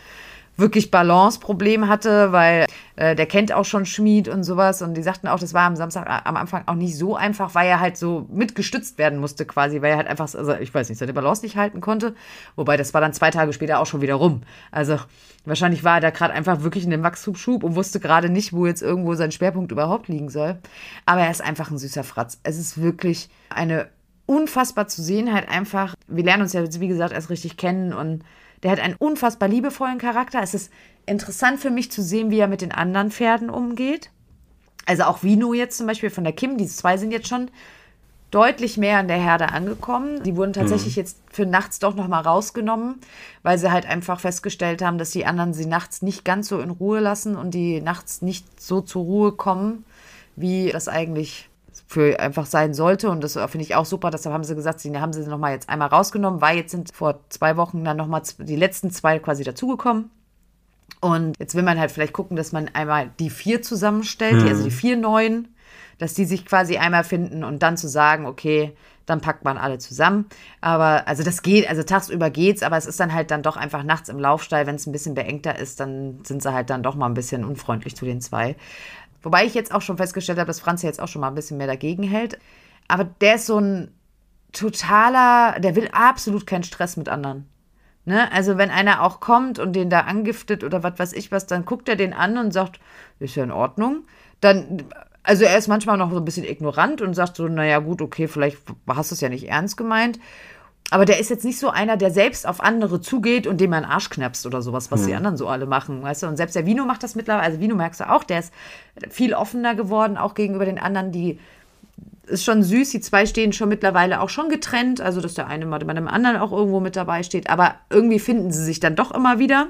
S2: wirklich Balanceproblem hatte, weil äh, der kennt auch schon Schmied und sowas. Und die sagten auch, das war am Samstag äh, am Anfang auch nicht so einfach, weil er halt so mitgestützt werden musste quasi, weil er halt einfach, also ich weiß nicht, seine Balance nicht halten konnte. Wobei das war dann zwei Tage später auch schon wieder rum. Also wahrscheinlich war er da gerade einfach wirklich in dem Wachstumsschub und wusste gerade nicht, wo jetzt irgendwo sein Schwerpunkt überhaupt liegen soll. Aber er ist einfach ein süßer Fratz. Es ist wirklich eine unfassbar zu sehen, halt einfach. Wir lernen uns ja, wie gesagt, erst richtig kennen und der hat einen unfassbar liebevollen Charakter. Es ist interessant für mich zu sehen, wie er mit den anderen Pferden umgeht. Also auch Vino jetzt zum Beispiel von der Kim, die zwei sind jetzt schon deutlich mehr an der Herde angekommen. Die wurden tatsächlich mhm. jetzt für nachts doch nochmal rausgenommen, weil sie halt einfach festgestellt haben, dass die anderen sie nachts nicht ganz so in Ruhe lassen und die nachts nicht so zur Ruhe kommen, wie das eigentlich für einfach sein sollte. Und das finde ich auch super. Deshalb haben sie gesagt, sie haben sie nochmal jetzt einmal rausgenommen, weil jetzt sind vor zwei Wochen dann nochmal die letzten zwei quasi dazugekommen. Und jetzt will man halt vielleicht gucken, dass man einmal die vier zusammenstellt, mhm. die, also die vier neuen, dass die sich quasi einmal finden und dann zu sagen, okay, dann packt man alle zusammen. Aber also das geht, also tagsüber geht's, aber es ist dann halt dann doch einfach nachts im Laufstall, wenn es ein bisschen beengter ist, dann sind sie halt dann doch mal ein bisschen unfreundlich zu den zwei. Wobei ich jetzt auch schon festgestellt habe, dass Franz jetzt auch schon mal ein bisschen mehr dagegen hält. Aber der ist so ein totaler, der will absolut keinen Stress mit anderen. Ne? Also wenn einer auch kommt und den da angiftet oder was weiß ich was, dann guckt er den an und sagt, ist ja in Ordnung. Dann, also er ist manchmal noch so ein bisschen ignorant und sagt so, naja gut, okay, vielleicht hast du es ja nicht ernst gemeint aber der ist jetzt nicht so einer, der selbst auf andere zugeht und dem man Arsch knapst oder sowas, was hm. die anderen so alle machen, weißt du? Und selbst der Vino macht das mittlerweile, also Vino merkst du auch, der ist viel offener geworden, auch gegenüber den anderen, die ist schon süß, die zwei stehen schon mittlerweile auch schon getrennt, also dass der eine mal bei dem anderen auch irgendwo mit dabei steht, aber irgendwie finden sie sich dann doch immer wieder,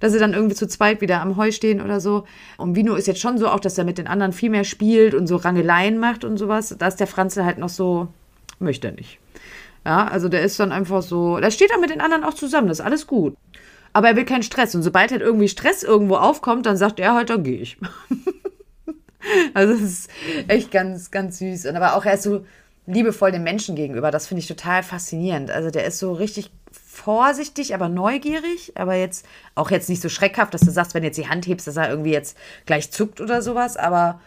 S2: dass sie dann irgendwie zu zweit wieder am Heu stehen oder so. Und Vino ist jetzt schon so auch, dass er mit den anderen viel mehr spielt und so Rangeleien macht und sowas. Da ist der Franzl halt noch so, möchte er nicht. Ja, also der ist dann einfach so, der steht dann mit den anderen auch zusammen, das ist alles gut. Aber er will keinen Stress. Und sobald halt irgendwie Stress irgendwo aufkommt, dann sagt er halt, dann gehe ich. also das ist echt ganz, ganz süß. Und aber auch er ist so liebevoll den Menschen gegenüber. Das finde ich total faszinierend. Also der ist so richtig vorsichtig, aber neugierig, aber jetzt auch jetzt nicht so schreckhaft, dass du sagst, wenn du jetzt die Hand hebst, dass er irgendwie jetzt gleich zuckt oder sowas, aber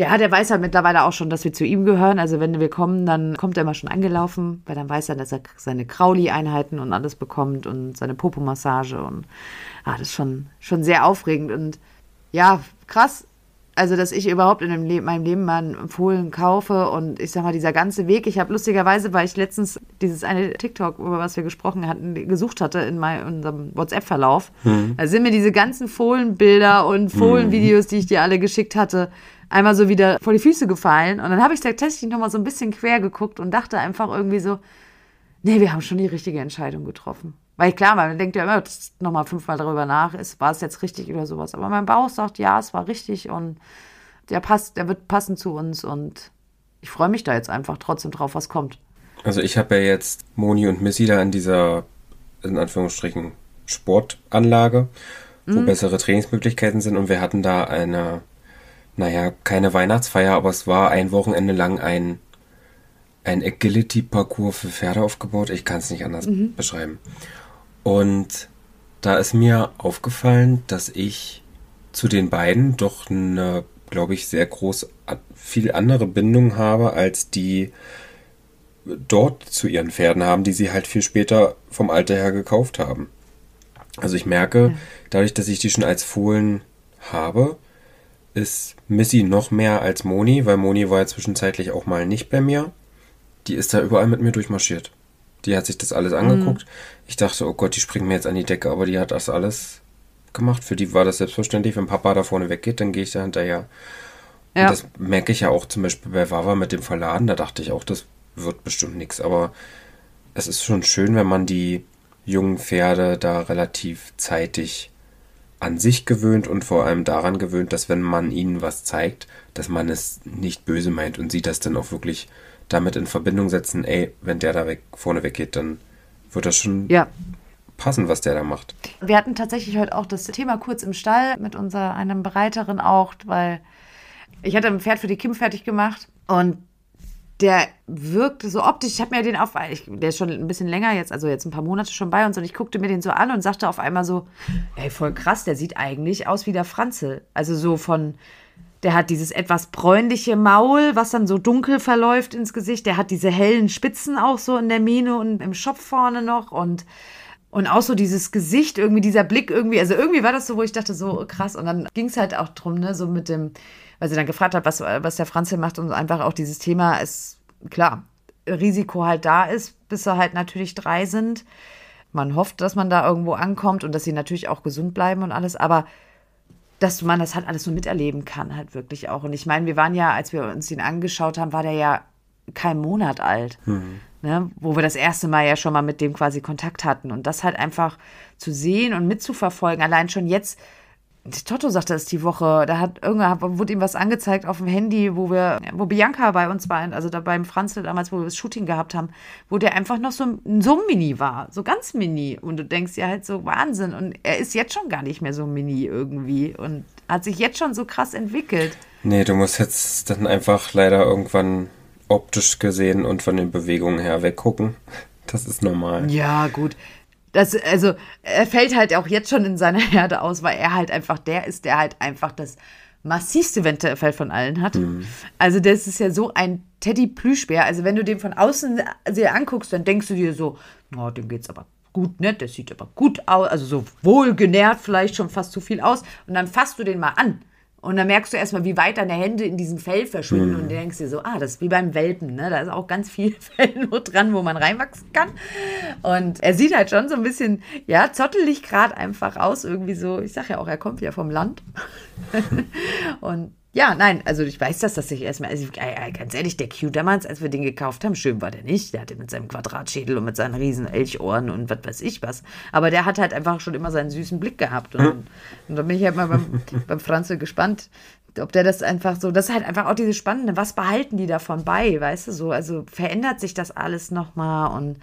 S2: der, der weiß halt mittlerweile auch schon, dass wir zu ihm gehören. Also wenn wir kommen, dann kommt er immer schon angelaufen, weil dann weiß er, dass er seine Krauli-Einheiten und alles bekommt und seine Popomassage und ah, das ist schon, schon sehr aufregend und ja, krass. Also, dass ich überhaupt in meinem Leben mal einen Fohlen kaufe und ich sag mal, dieser ganze Weg. Ich habe lustigerweise, weil ich letztens dieses eine TikTok, über was wir gesprochen hatten, gesucht hatte in meinem, unserem WhatsApp-Verlauf. Mhm. Da sind mir diese ganzen Fohlenbilder und Fohlenvideos, die ich dir alle geschickt hatte, einmal so wieder vor die Füße gefallen. Und dann habe ich tatsächlich nochmal so ein bisschen quer geguckt und dachte einfach irgendwie so, nee, wir haben schon die richtige Entscheidung getroffen. Weil klar, man denkt ja immer nochmal fünfmal darüber nach, ist, war es jetzt richtig oder sowas. Aber mein Bauch sagt, ja, es war richtig und der passt, der wird passen zu uns und ich freue mich da jetzt einfach trotzdem drauf, was kommt.
S1: Also ich habe ja jetzt Moni und Missy da in dieser, in Anführungsstrichen, Sportanlage, wo mhm. bessere Trainingsmöglichkeiten sind und wir hatten da eine naja, keine Weihnachtsfeier, aber es war ein Wochenende lang ein, ein Agility-Parcours für Pferde aufgebaut. Ich kann es nicht anders mhm. beschreiben. Und da ist mir aufgefallen, dass ich zu den beiden doch eine, glaube ich, sehr groß, viel andere Bindung habe, als die dort zu ihren Pferden haben, die sie halt viel später vom Alter her gekauft haben. Also ich merke, dadurch, dass ich die schon als Fohlen habe, ist Missy noch mehr als Moni, weil Moni war ja zwischenzeitlich auch mal nicht bei mir. Die ist da überall mit mir durchmarschiert. Die hat sich das alles angeguckt. Mhm. Ich dachte, oh Gott, die springt mir jetzt an die Decke, aber die hat das alles gemacht. Für die war das selbstverständlich. Wenn Papa da vorne weggeht, dann gehe ich da hinterher. Ja. Und das merke ich ja auch zum Beispiel bei Wawa mit dem Verladen. Da dachte ich auch, das wird bestimmt nichts. Aber es ist schon schön, wenn man die jungen Pferde da relativ zeitig an sich gewöhnt und vor allem daran gewöhnt, dass wenn man ihnen was zeigt, dass man es nicht böse meint und sie das dann auch wirklich damit in Verbindung setzen, ey, wenn der da weg, vorne weggeht, dann wird das schon
S2: Ja.
S1: passen, was der da macht.
S2: Wir hatten tatsächlich heute auch das Thema kurz im Stall mit unserer einem Bereiterin auch, weil ich hatte ein Pferd für die Kim fertig gemacht und der wirkte so optisch. Ich habe mir den auf, ich, der ist schon ein bisschen länger jetzt, also jetzt ein paar Monate schon bei uns und ich guckte mir den so an und sagte auf einmal so, ey, voll krass, der sieht eigentlich aus wie der Franze. Also so von, der hat dieses etwas bräunliche Maul, was dann so dunkel verläuft ins Gesicht. Der hat diese hellen Spitzen auch so in der Mähne und im Schopf vorne noch und und auch so dieses Gesicht, irgendwie dieser Blick, irgendwie, also irgendwie war das so, wo ich dachte, so krass. Und dann ging es halt auch drum, ne, so mit dem, weil sie dann gefragt hat, was, was der Franz hier macht und einfach auch dieses Thema ist, klar, Risiko halt da ist, bis sie halt natürlich drei sind. Man hofft, dass man da irgendwo ankommt und dass sie natürlich auch gesund bleiben und alles, aber dass man das halt alles so miterleben kann, halt wirklich auch. Und ich meine, wir waren ja, als wir uns ihn angeschaut haben, war der ja kein Monat alt. Ne, wo wir das erste Mal ja schon mal mit dem quasi Kontakt hatten. Und das halt einfach zu sehen und mitzuverfolgen, allein schon jetzt, Toto sagte es die Woche, da hat irgendwer, wurde ihm was angezeigt auf dem Handy, wo wir, wo Bianca bei uns war, also da beim Franzl damals, wo wir das Shooting gehabt haben, wo der einfach noch so, so mini war, so ganz mini. Und du denkst ja halt so, Wahnsinn. Und er ist jetzt schon gar nicht mehr so mini irgendwie und hat sich jetzt schon so krass entwickelt.
S1: Nee, du musst jetzt dann einfach leider irgendwann optisch gesehen und von den Bewegungen her weggucken. Das ist normal.
S2: Ja, gut. Das, also, er fällt halt auch jetzt schon in seiner Herde aus, weil er halt einfach der ist, der halt einfach das massivste Winterfell von allen hat. Also, das ist ja so ein Teddy-Plüschbär. Also, wenn du den von außen dir anguckst, dann denkst du dir so, oh, dem geht's aber gut, ne? Der sieht aber gut aus, also so wohlgenährt, vielleicht schon fast zu viel aus. Und dann fasst du den mal an. Und dann merkst du erstmal, wie weit deine Hände in diesem Fell verschwinden. Und du denkst dir so, ah, das ist wie beim Welpen, ne? Da ist auch ganz viel Fell nur dran, wo man reinwachsen kann. Und er sieht halt schon so ein bisschen, ja, zottelig gerade einfach aus. Irgendwie so, ich sag ja auch, er kommt ja vom Land. und ja, nein, also ich weiß, dass das sich erstmal, also äh, äh, ganz ehrlich, der Q damals, als wir den gekauft haben, schön war der nicht. Der hatte mit seinem Quadratschädel und mit seinen riesen Elchohren und was weiß ich was. Aber der hat halt einfach schon immer seinen süßen Blick gehabt. Und, und da bin ich halt mal beim, beim Franzl gespannt, ob der das einfach so, das ist halt einfach auch diese Spannende, was behalten die davon bei, weißt du, so, also verändert sich das alles nochmal und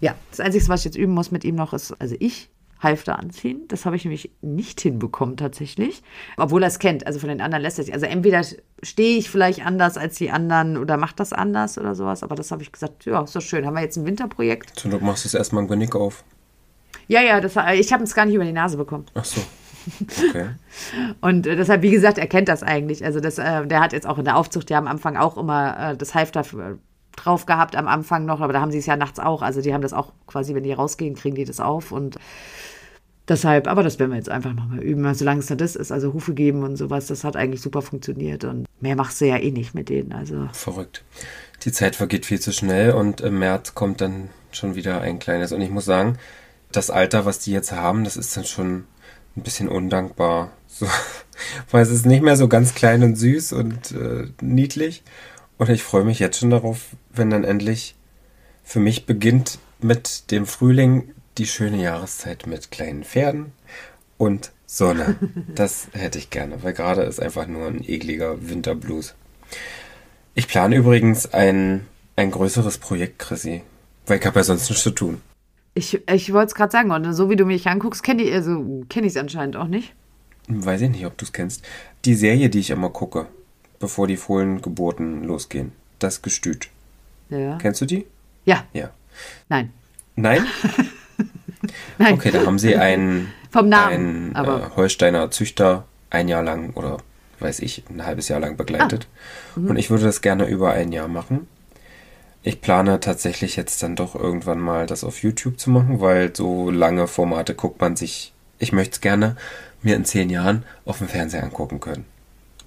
S2: ja, das Einzige, was ich jetzt üben muss mit ihm noch, ist, also ich Halfter anziehen. Das habe ich nämlich nicht hinbekommen tatsächlich. Obwohl er es kennt. Also von den anderen lässt er sich. Also entweder stehe ich vielleicht anders als die anderen oder macht das anders oder sowas. Aber das habe ich gesagt, ja, ist doch schön. Haben wir jetzt ein Winterprojekt?
S1: Zum Glück machst du es erstmal ein Genick auf.
S2: Ja, ja, das, war- ich habe es gar nicht über die Nase bekommen.
S1: Ach so. Okay.
S2: Und äh, deshalb, wie gesagt, er kennt das eigentlich. Also das, äh, der hat jetzt auch in der Aufzucht, die haben am Anfang auch immer äh, das Halfter drauf gehabt, am Anfang noch, aber da haben sie es ja nachts auch. Also die haben das auch quasi, wenn die rausgehen, kriegen die das auf und deshalb, aber das werden wir jetzt einfach nochmal üben, solange es nur das ist, also Hufe geben und sowas, das hat eigentlich super funktioniert und mehr machst du ja eh nicht mit denen, also
S1: Verrückt. Die Zeit vergeht viel zu schnell und im März kommt dann schon wieder ein kleines. Und ich muss sagen, das Alter, was die jetzt haben, das ist dann schon ein bisschen undankbar. So, weil es ist nicht mehr so ganz klein und süß und äh, niedlich. Und ich freue mich jetzt schon darauf, wenn dann endlich für mich beginnt mit dem Frühling die schöne Jahreszeit mit kleinen Pferden und Sonne. Das hätte ich gerne, weil gerade ist einfach nur ein ekliger Winterblues. Ich plane übrigens ein, ein größeres Projekt, Chrissy. Weil ich habe ja sonst nichts zu tun.
S2: ich, ich wollte es gerade sagen, und so wie du mich anguckst, kenne ich also, kenn ich es anscheinend auch nicht.
S1: Weiß ich nicht, ob du es kennst. Die Serie, die ich immer gucke, bevor die Fohlengeburten losgehen. Das Gestüt.
S2: Ja.
S1: Kennst du die?
S2: Ja,
S1: Ja.
S2: nein.
S1: Nein?
S2: Nein.
S1: Okay, da haben sie einen,
S2: Vom Namen,
S1: einen äh, Holsteiner Züchter ein Jahr lang oder weiß ich, ein halbes Jahr lang begleitet.
S2: Ah. Mhm.
S1: Und ich würde das gerne über ein Jahr machen. Ich plane tatsächlich jetzt dann doch irgendwann mal das auf YouTube zu machen, weil so lange Formate guckt man sich. Ich möchte es gerne mir in zehn Jahren auf dem Fernseher angucken können.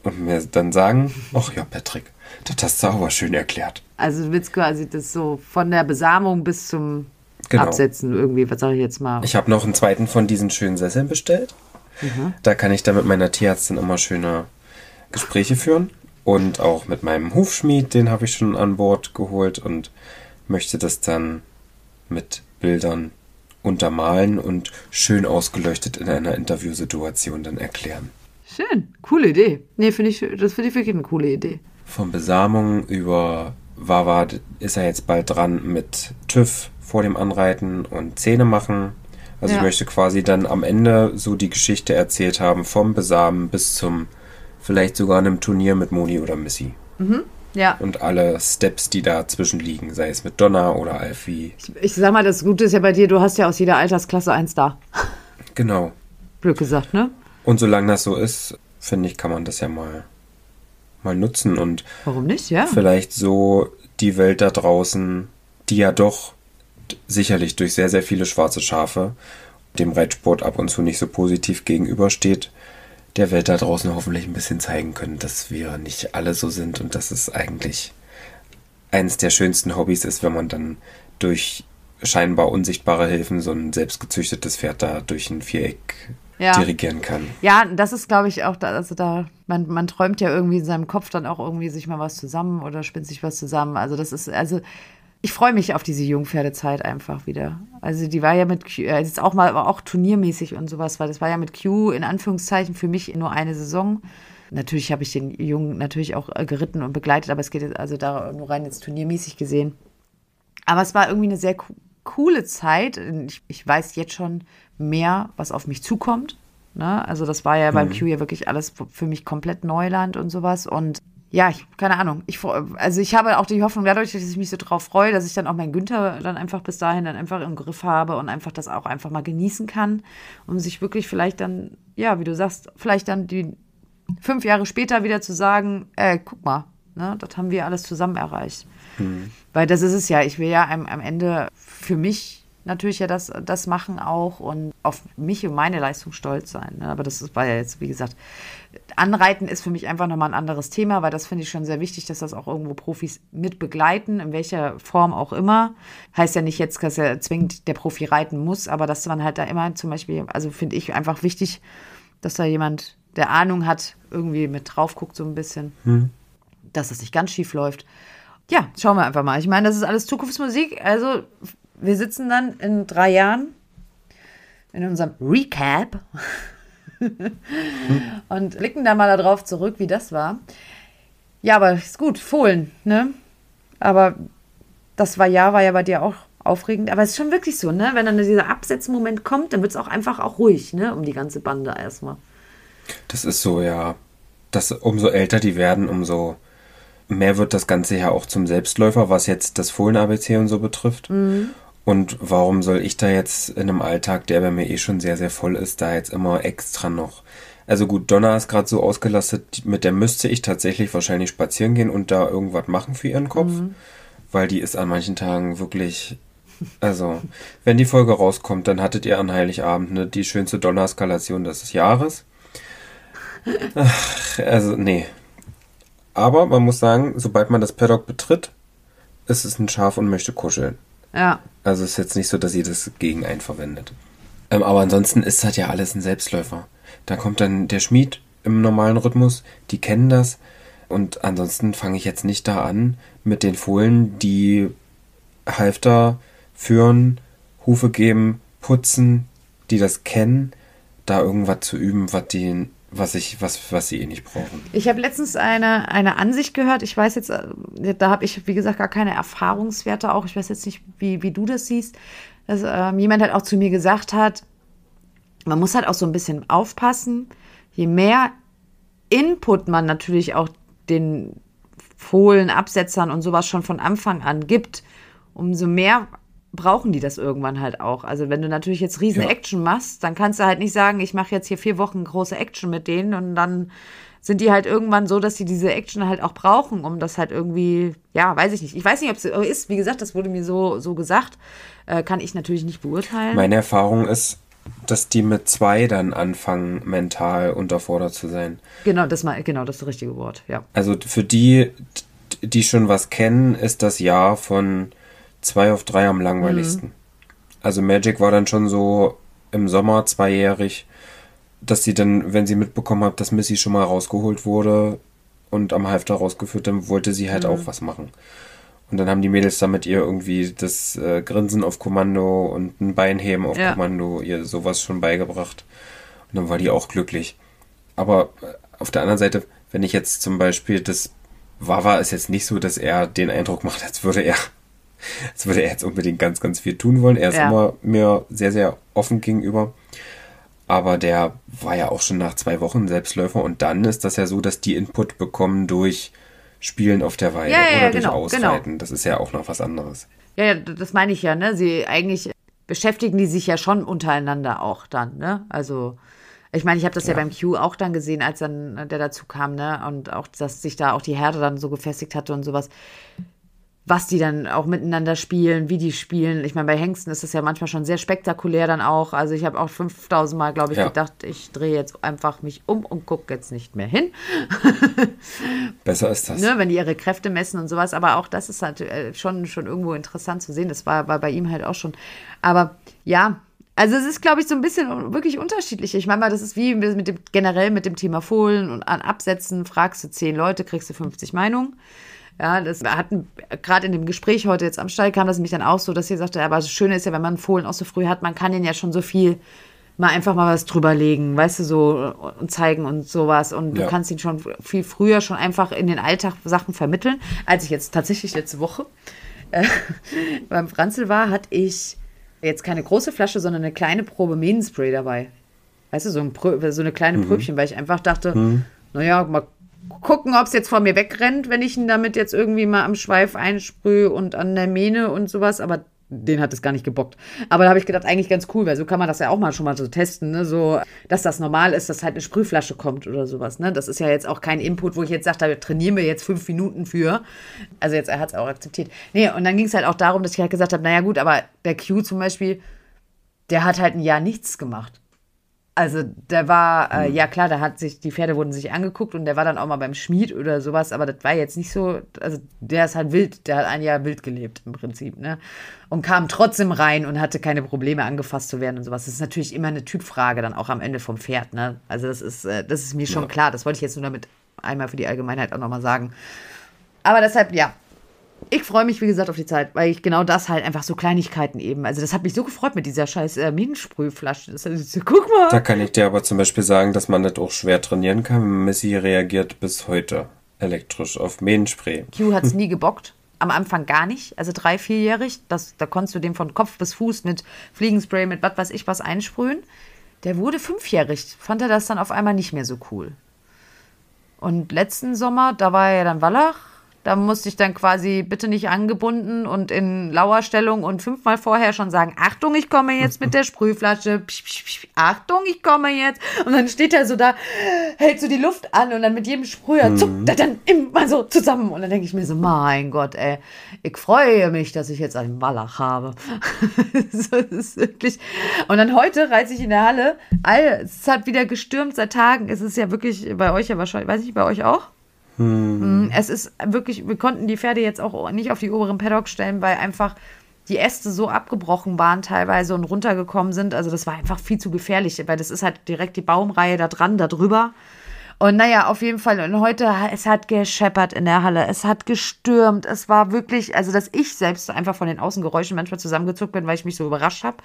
S1: Und mir dann sagen, ach ja, Patrick, das hast du aber schön erklärt.
S2: Also du willst quasi das so von der Besamung bis zum
S1: Genau.
S2: Absetzen irgendwie, was sage ich jetzt mal?
S1: Ich habe noch einen zweiten von diesen schönen Sesseln bestellt. Da kann ich dann mit meiner Tierärztin immer schöne Gespräche führen. Und auch mit meinem Hufschmied, den habe ich schon an Bord geholt und möchte das dann mit Bildern untermalen und schön ausgeleuchtet in einer Interviewsituation dann erklären.
S2: Schön, coole Idee. Nee, finde ich, das finde ich wirklich eine coole Idee.
S1: Von Besamung über Wawa ist er jetzt bald dran mit TÜV vor dem Anreiten und Zähne machen. Also
S2: Ja.
S1: ich möchte quasi dann am Ende so die Geschichte erzählt haben, vom Besamen bis zum vielleicht sogar einem Turnier mit Moni oder Missy.
S2: Ja.
S1: Und alle Steps, die dazwischen liegen, sei es mit Donna oder Alfie.
S2: Ich, ich sag mal, das Gute ist ja bei dir, du hast ja aus jeder Altersklasse eins da.
S1: Genau.
S2: Blöd gesagt, ne?
S1: Und solange das so ist, finde ich, kann man das ja mal, mal nutzen und
S2: Warum nicht? Ja.
S1: vielleicht so die Welt da draußen, die ja doch sicherlich durch sehr, sehr viele schwarze Schafe dem Reitsport ab und zu nicht so positiv gegenübersteht, der Welt da draußen hoffentlich ein bisschen zeigen können, dass wir nicht alle so sind und dass es eigentlich eines der schönsten Hobbys ist, wenn man dann durch scheinbar unsichtbare Hilfen so ein selbstgezüchtetes Pferd da durch ein Viereck
S2: Ja.
S1: dirigieren kann.
S2: Ja, das ist, glaube ich, auch da, also da, man, man träumt ja irgendwie in seinem Kopf dann auch irgendwie sich mal was zusammen oder spinnt sich was zusammen. Also das ist, also ich freue mich auf diese Jungpferdezeit einfach wieder. Also die war ja mit Q, äh, jetzt auch mal, aber auch turniermäßig und sowas, weil das war ja mit Q in Anführungszeichen für mich nur eine Saison. Natürlich habe ich den Jungen natürlich auch äh, geritten und begleitet, aber es geht jetzt also da nur rein jetzt turniermäßig gesehen. Aber es war irgendwie eine sehr co coole Zeit. Ich, ich weiß jetzt schon mehr, was auf mich zukommt. Ne? Also das war ja beim Q ja wirklich alles für mich komplett Neuland und sowas. Und ja, ich, keine Ahnung. Ich, also ich habe auch die Hoffnung, dadurch, dass ich mich so drauf freue, dass ich dann auch meinen Günther dann einfach bis dahin dann einfach im Griff habe und einfach das auch einfach mal genießen kann, um sich wirklich vielleicht dann, ja, wie du sagst, vielleicht dann die fünf Jahre später wieder zu sagen, äh, guck mal, ne, das haben wir alles zusammen erreicht. Weil das ist es ja, ich will ja am, am Ende für mich natürlich ja das, das machen auch und auf mich und meine Leistung stolz sein. Ne? Aber das ist- war ja jetzt, wie gesagt, Anreiten ist für mich einfach nochmal ein anderes Thema, weil das finde ich schon sehr wichtig, dass das auch irgendwo Profis mit begleiten, in welcher Form auch immer. Heißt ja nicht jetzt, dass er zwingend der Profi reiten muss, aber dass man halt da immer zum Beispiel, also finde ich einfach wichtig, dass da jemand, der Ahnung hat, irgendwie mit drauf guckt so ein bisschen, dass das nicht ganz schief läuft. Ja, schauen wir einfach mal. Ich meine, das ist alles Zukunftsmusik. Also, wir sitzen dann in drei Jahren in unserem Recap und blicken da mal darauf zurück, wie das war. Ja, aber ist gut, Fohlen, ne? Aber das war ja, war ja bei dir auch aufregend. Aber es ist schon wirklich so, ne? Wenn dann dieser Absetzmoment kommt, dann wird es auch einfach auch ruhig, ne? Um die ganze Bande erstmal.
S1: Das ist so, ja. Das, umso älter die werden, umso mehr wird das Ganze ja auch zum Selbstläufer, was jetzt das Fohlen-ABC und so betrifft. Und warum soll ich da jetzt in einem Alltag, der bei mir eh schon sehr, sehr voll ist, da jetzt immer extra noch. Also gut, Donna ist gerade so ausgelastet, mit der müsste ich tatsächlich wahrscheinlich spazieren gehen und da irgendwas machen für ihren Kopf. Weil die ist an manchen Tagen wirklich. Also, wenn die Folge rauskommt, dann hattet ihr an Heiligabend ne, die schönste Donner-Eskalation des Jahres. Ach, also, nee. Aber man muss sagen, sobald man das Paddock betritt, ist es ein Schaf und möchte kuscheln.
S2: Ja.
S1: Also ist jetzt nicht so, dass sie das gegen einen verwendet. Ähm, aber ansonsten ist das ja alles ein Selbstläufer. Da kommt dann der Schmied im normalen Rhythmus, die kennen das. Und ansonsten fange ich jetzt nicht da an mit den Fohlen, die Halfter führen, Hufe geben, putzen, die das kennen, da irgendwas zu üben, was die, was ich, was, was sie eh nicht brauchen.
S2: Ich habe letztens eine, eine Ansicht gehört. Ich weiß jetzt, äh, da habe ich, wie gesagt, gar keine Erfahrungswerte auch. Ich weiß jetzt nicht, wie, wie du das siehst. Dass ähm, jemand halt auch zu mir gesagt hat, man muss halt auch so ein bisschen aufpassen. Je mehr Input man natürlich auch den Fohlen, Absetzern und sowas schon von Anfang an gibt, umso mehr brauchen die das irgendwann halt auch. Also wenn du natürlich jetzt riesen
S1: Ja.
S2: Action machst, dann kannst du halt nicht sagen, ich mache jetzt hier vier Wochen große Action mit denen und dann sind die halt irgendwann so, dass sie diese Action halt auch brauchen, um das halt irgendwie, ja, weiß ich nicht. Ich weiß nicht, ob es so ist. Wie gesagt, das wurde mir so, so gesagt. Äh, kann ich natürlich nicht beurteilen.
S1: Meine Erfahrung ist, dass die mit zwei dann anfangen, mental unterfordert zu sein.
S2: genau, das mal, genau, das ist das richtige Wort, ja.
S1: Also für die, die schon was kennen, ist das Jahr von zwei auf drei am langweiligsten. Also Magic war dann schon so im Sommer zweijährig, dass sie dann, wenn sie mitbekommen hat, dass Missy schon mal rausgeholt wurde und am Halfter rausgeführt, dann wollte sie halt auch was machen. Und dann haben die Mädels da mit ihr irgendwie das äh, Grinsen auf Kommando und ein Beinheben auf
S2: Ja.
S1: Kommando, ihr sowas schon beigebracht. Und dann war die auch glücklich. Aber äh, auf der anderen Seite, wenn ich jetzt zum Beispiel das Wawa ist jetzt nicht so, dass er den Eindruck macht, als würde er, als würde er jetzt unbedingt ganz, ganz viel tun wollen. Er ist
S2: Ja.
S1: immer mir sehr, sehr offen gegenüber. Aber der war ja auch schon nach zwei Wochen Selbstläufer und dann ist das ja so, dass die Input bekommen durch Spielen auf der Weide
S2: Ja, ja,
S1: oder
S2: ja,
S1: durch
S2: genau,
S1: Ausreiten. Das ist ja auch noch was anderes.
S2: Ja, ja, das meine ich ja, ne? Sie eigentlich beschäftigen die sich ja schon untereinander auch dann, ne? Also ich meine, ich habe das ja.
S1: Ja.
S2: beim Q auch dann gesehen, als dann äh, der dazu kam, ne? Und auch, dass sich da auch die Herde dann so gefestigt hatte und sowas. Was die dann auch miteinander spielen, wie die spielen. Ich meine, bei Hengsten ist es ja manchmal schon sehr spektakulär dann auch. Also ich habe auch 5000 Mal, glaube ich,
S1: Ja.
S2: gedacht, ich drehe jetzt einfach mich um und gucke jetzt nicht mehr hin.
S1: Besser ist das.
S2: ne, wenn die ihre Kräfte messen und sowas. Aber auch das ist halt äh, schon, schon irgendwo interessant zu sehen. Das war, war bei ihm halt auch schon. Aber ja, also es ist, glaube ich, so ein bisschen wirklich unterschiedlich. Ich meine mal, das ist wie mit dem, generell mit dem Thema Fohlen und an Absätzen. Fragst du zehn Leute, kriegst du 50 Meinungen. Ja, das hatten gerade in dem Gespräch heute jetzt am Stall kam das nämlich dann auch so, dass sie sagte, aber das Schöne ist ja, wenn man Fohlen auch so früh hat, man kann den ja schon so viel mal einfach mal was drüberlegen, weißt du, so und zeigen und sowas. Und du
S1: Ja.
S2: kannst ihn schon viel früher schon einfach in den Alltag Sachen vermitteln. Als ich jetzt tatsächlich letzte Woche äh, beim Franzel war, hatte ich jetzt keine große Flasche, sondern eine kleine Probe Mähnenspray dabei. Weißt du, so, ein so eine kleine Pröbchen, weil ich einfach dachte, naja, mal gucken, ob es jetzt vor mir wegrennt, wenn ich ihn damit jetzt irgendwie mal am Schweif einsprühe und an der Mähne und sowas, aber den hat es gar nicht gebockt. Aber da habe ich gedacht, eigentlich ganz cool, weil so kann man das ja auch mal schon mal so testen, ne? so, dass das normal ist, dass halt eine Sprühflasche kommt oder sowas. Ne? Das ist ja jetzt auch kein Input, wo ich jetzt sage, da trainieren wir jetzt fünf Minuten für. Also jetzt, er hat es auch akzeptiert. Nee, und dann ging es halt auch darum, dass ich halt gesagt habe, naja gut, aber der Q zum Beispiel, der hat halt ein Jahr nichts gemacht. Also der war, äh, ja klar, da hat sich, die Pferde wurden sich angeguckt und der war dann auch mal beim Schmied oder sowas, aber das war jetzt nicht so, also der ist halt wild, der hat ein Jahr wild gelebt im Prinzip, ne? Und kam trotzdem rein und hatte keine Probleme angefasst zu werden und sowas. Das ist natürlich immer eine Typfrage dann auch am Ende vom Pferd, ne? Also das ist, äh, das ist mir schon klar, das wollte ich jetzt nur damit einmal für die Allgemeinheit auch nochmal sagen. Aber deshalb, ja, ich freue mich, wie gesagt, auf die Zeit, weil ich genau das halt einfach so Kleinigkeiten eben. Also, das hat mich so gefreut mit dieser scheiß äh, Minensprühflasche. Das, also, guck mal.
S1: Da kann ich dir aber zum Beispiel sagen, dass man das auch schwer trainieren kann. Missy reagiert bis heute elektrisch auf Mähenspray.
S2: Q hat es nie gebockt. Am Anfang gar nicht. Also drei, vierjährig. Das, da konntest du dem von Kopf bis Fuß mit Fliegenspray, mit was weiß ich was einsprühen. Der wurde fünfjährig. Fand er das dann auf einmal nicht mehr so cool. Und letzten Sommer, da war er ja dann Wallach. Da musste ich dann quasi bitte nicht angebunden und in Lauerstellung und fünfmal vorher schon sagen, Achtung, ich komme jetzt mit der Sprühflasche. Psch, psch, psch, Achtung, ich komme jetzt. Und dann steht er so da, hält so die Luft an und dann mit jedem Sprüher zuckt er dann immer so zusammen. Und dann denke ich mir so, mein Gott, ey, ich freue mich, dass ich jetzt einen Wallach habe. das ist wirklich. Und dann heute reize ich in der Halle. All, es hat wieder gestürmt seit Tagen. Es ist ja wirklich bei euch ja wahrscheinlich, weiß ich, bei euch auch? Mm, Es ist wirklich, wir konnten die Pferde jetzt auch nicht auf die oberen Paddocks stellen, weil einfach die Äste so abgebrochen waren teilweise und runtergekommen sind. Also das war einfach viel zu gefährlich, weil das ist halt direkt die Baumreihe da dran, da drüber. Und naja, auf jeden Fall. Und heute, es hat gescheppert in der Halle. Es hat gestürmt. Es war wirklich, also dass ich selbst einfach von den Außengeräuschen manchmal zusammengezuckt bin, weil ich mich so überrascht habe.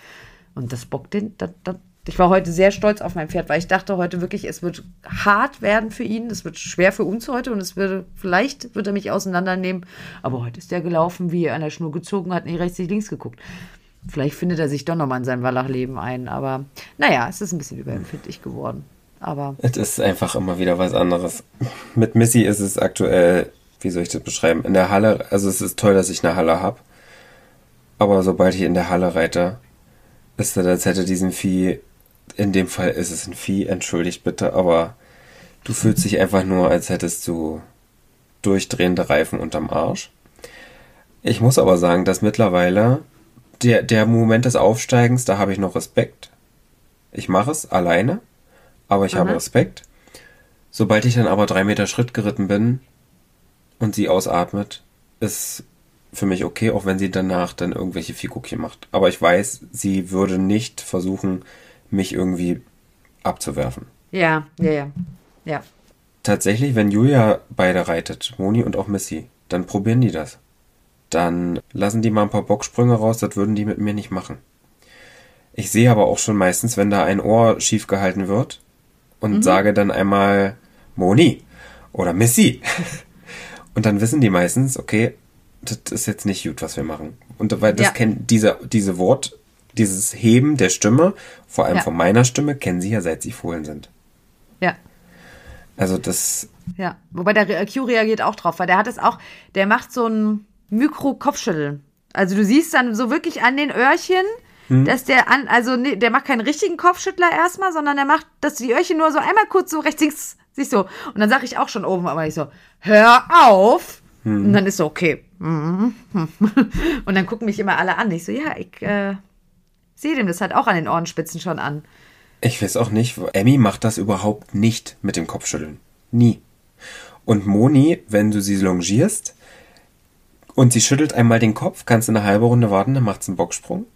S2: Und das bockt den, das, das, ich war heute sehr stolz auf mein Pferd, weil ich dachte heute wirklich, es wird hart werden für ihn, es wird schwer für uns heute und es würde, vielleicht wird er mich auseinandernehmen. Aber heute ist der gelaufen, wie er an der Schnur gezogen hat, nicht rechts, nicht links geguckt. Vielleicht findet er sich doch nochmal in sein Wallachleben ein, aber naja, es ist ein bisschen überempfindlich geworden. Aber
S1: Es ist einfach immer wieder was anderes. Mit Missy ist es aktuell, wie soll ich das beschreiben, in der Halle, also es ist toll, dass ich eine Halle habe. Aber sobald ich in der Halle reite, ist das, als hätte diesen Vieh, in dem Fall ist es ein Vieh, entschuldigt bitte, aber du fühlst dich einfach nur, als hättest du durchdrehende Reifen unterm Arsch. Ich muss aber sagen, dass mittlerweile der, der Moment des Aufsteigens, da habe ich noch Respekt. Ich mache es alleine, aber ich habe Respekt. Sobald ich dann aber drei Meter Schritt geritten bin und sie ausatmet, ist für mich okay, auch wenn sie danach dann irgendwelche Figuckchen macht. Aber ich weiß, sie würde nicht versuchen, mich irgendwie abzuwerfen.
S2: ja, ja, ja. Ja.
S1: Tatsächlich, wenn Julia beide reitet, Moni und auch Missy, dann probieren die das. dann lassen die mal ein paar Bocksprünge raus, das würden die mit mir nicht machen. Ich sehe aber auch schon meistens, wenn da ein Ohr schief gehalten wird und mhm. sage dann einmal Moni oder Missy. und dann wissen die meistens, okay, das ist jetzt nicht gut, was wir machen. Und weil das ja. kennt diese, diese Wort, dieses Heben der Stimme, vor allem ja. von meiner Stimme, kennen sie ja seit sie Fohlen sind.
S2: Ja.
S1: Also das.
S2: Ja, wobei der Q reagiert auch drauf, weil der hat es auch, der macht so ein Mikro-Kopfschütteln. Also du siehst dann so wirklich an den Öhrchen, hm. dass der an, also nee, der macht keinen richtigen Kopfschüttler erstmal, sondern der macht, dass die Öhrchen nur so einmal kurz so rechts, links, sich so. Und dann sage ich auch schon oben, aber ich so, hör auf. Hm. Und dann ist so, okay. Und dann gucken mich immer alle an. Ich so, ja, ich äh, sehe dem das halt auch an den Ohrenspitzen schon an.
S1: Ich weiß auch nicht, Emmy macht das überhaupt nicht mit dem Kopfschütteln. Nie. Und Moni, wenn du sie longierst und sie schüttelt einmal den Kopf, kannst du eine halbe Runde warten, dann macht sie einen Bocksprung.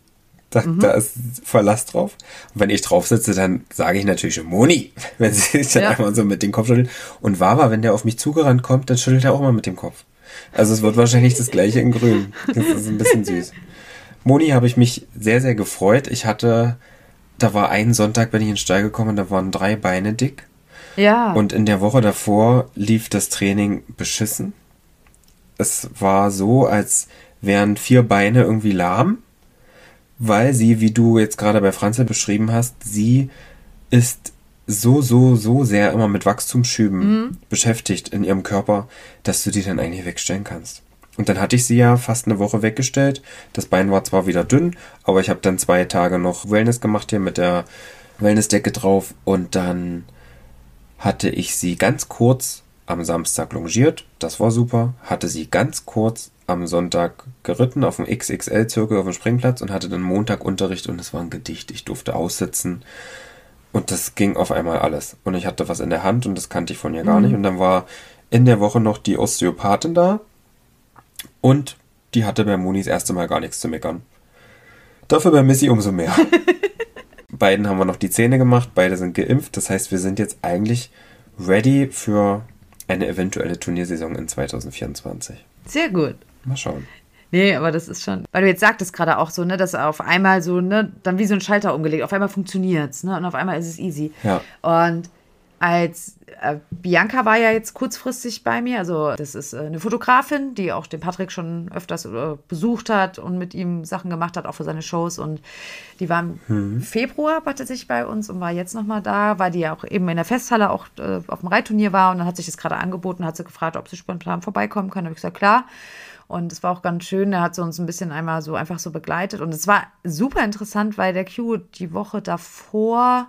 S1: Da, mhm. da ist Verlass drauf. Und wenn ich drauf sitze, dann sage ich natürlich schon Moni, wenn sie sich dann ja. einmal so mit dem Kopf schüttelt. Und Wawa, wenn der auf mich zugerannt kommt, dann schüttelt er auch mal mit dem Kopf. Also es wird wahrscheinlich das gleiche in grün. Das ist ein bisschen süß. Moni habe ich mich sehr, sehr gefreut. Ich hatte da war ein Sonntag, bin ich in den Stall gekommen, da waren drei Beine dick.
S2: Ja.
S1: Und in der Woche davor lief das Training beschissen. Es war so, als wären vier Beine irgendwie lahm, weil sie, wie du jetzt gerade bei Franzel beschrieben hast, sie ist so, so, so sehr immer mit Wachstumsschüben mhm. beschäftigt in ihrem Körper, dass du die dann eigentlich wegstellen kannst. Und dann hatte ich sie ja fast eine Woche weggestellt. Das Bein war zwar wieder dünn, aber ich habe dann zwei Tage noch Wellness gemacht hier mit der Wellnessdecke drauf und dann hatte ich sie ganz kurz am Samstag longiert, das war super, hatte sie ganz kurz am Sonntag geritten auf dem XXL-Zirkel auf dem Springplatz und hatte dann Montag Unterricht und es war ein Gedicht. Ich durfte aussitzen und das ging auf einmal alles. Und ich hatte was in der Hand und das kannte ich von ihr gar mhm. nicht. Und dann war in der Woche noch die Osteopathin da, und die hatte bei Moni das erste Mal gar nichts zu meckern. Dafür bei Missy umso mehr. Beiden haben wir noch die Zähne gemacht, beide sind geimpft. Das heißt, wir sind jetzt eigentlich ready für eine eventuelle Turniersaison in 2024.
S2: Sehr gut.
S1: Mal schauen.
S2: Nee, aber das ist schon, weil du jetzt sagtest gerade auch so, ne, dass auf einmal so, ne, dann wie so ein Schalter umgelegt, auf einmal funktioniert's, ne, und auf einmal ist es easy.
S1: Ja.
S2: Und als äh, Bianca war ja jetzt kurzfristig bei mir, also das ist äh, eine Fotografin, die auch den Patrick schon öfters äh, besucht hat und mit ihm Sachen gemacht hat, auch für seine Shows. Und die war im mhm. Februar sich bei uns und war jetzt nochmal da, weil die ja auch eben in der Festhalle auch äh, auf dem Reitturnier war und dann hat sich das gerade angeboten, hat sie gefragt, ob sie spontan vorbeikommen kann. Da habe ich gesagt, klar. Und es war auch ganz schön, er hat sie uns ein bisschen einmal so einfach so begleitet. Und es war super interessant, weil der Q die Woche davor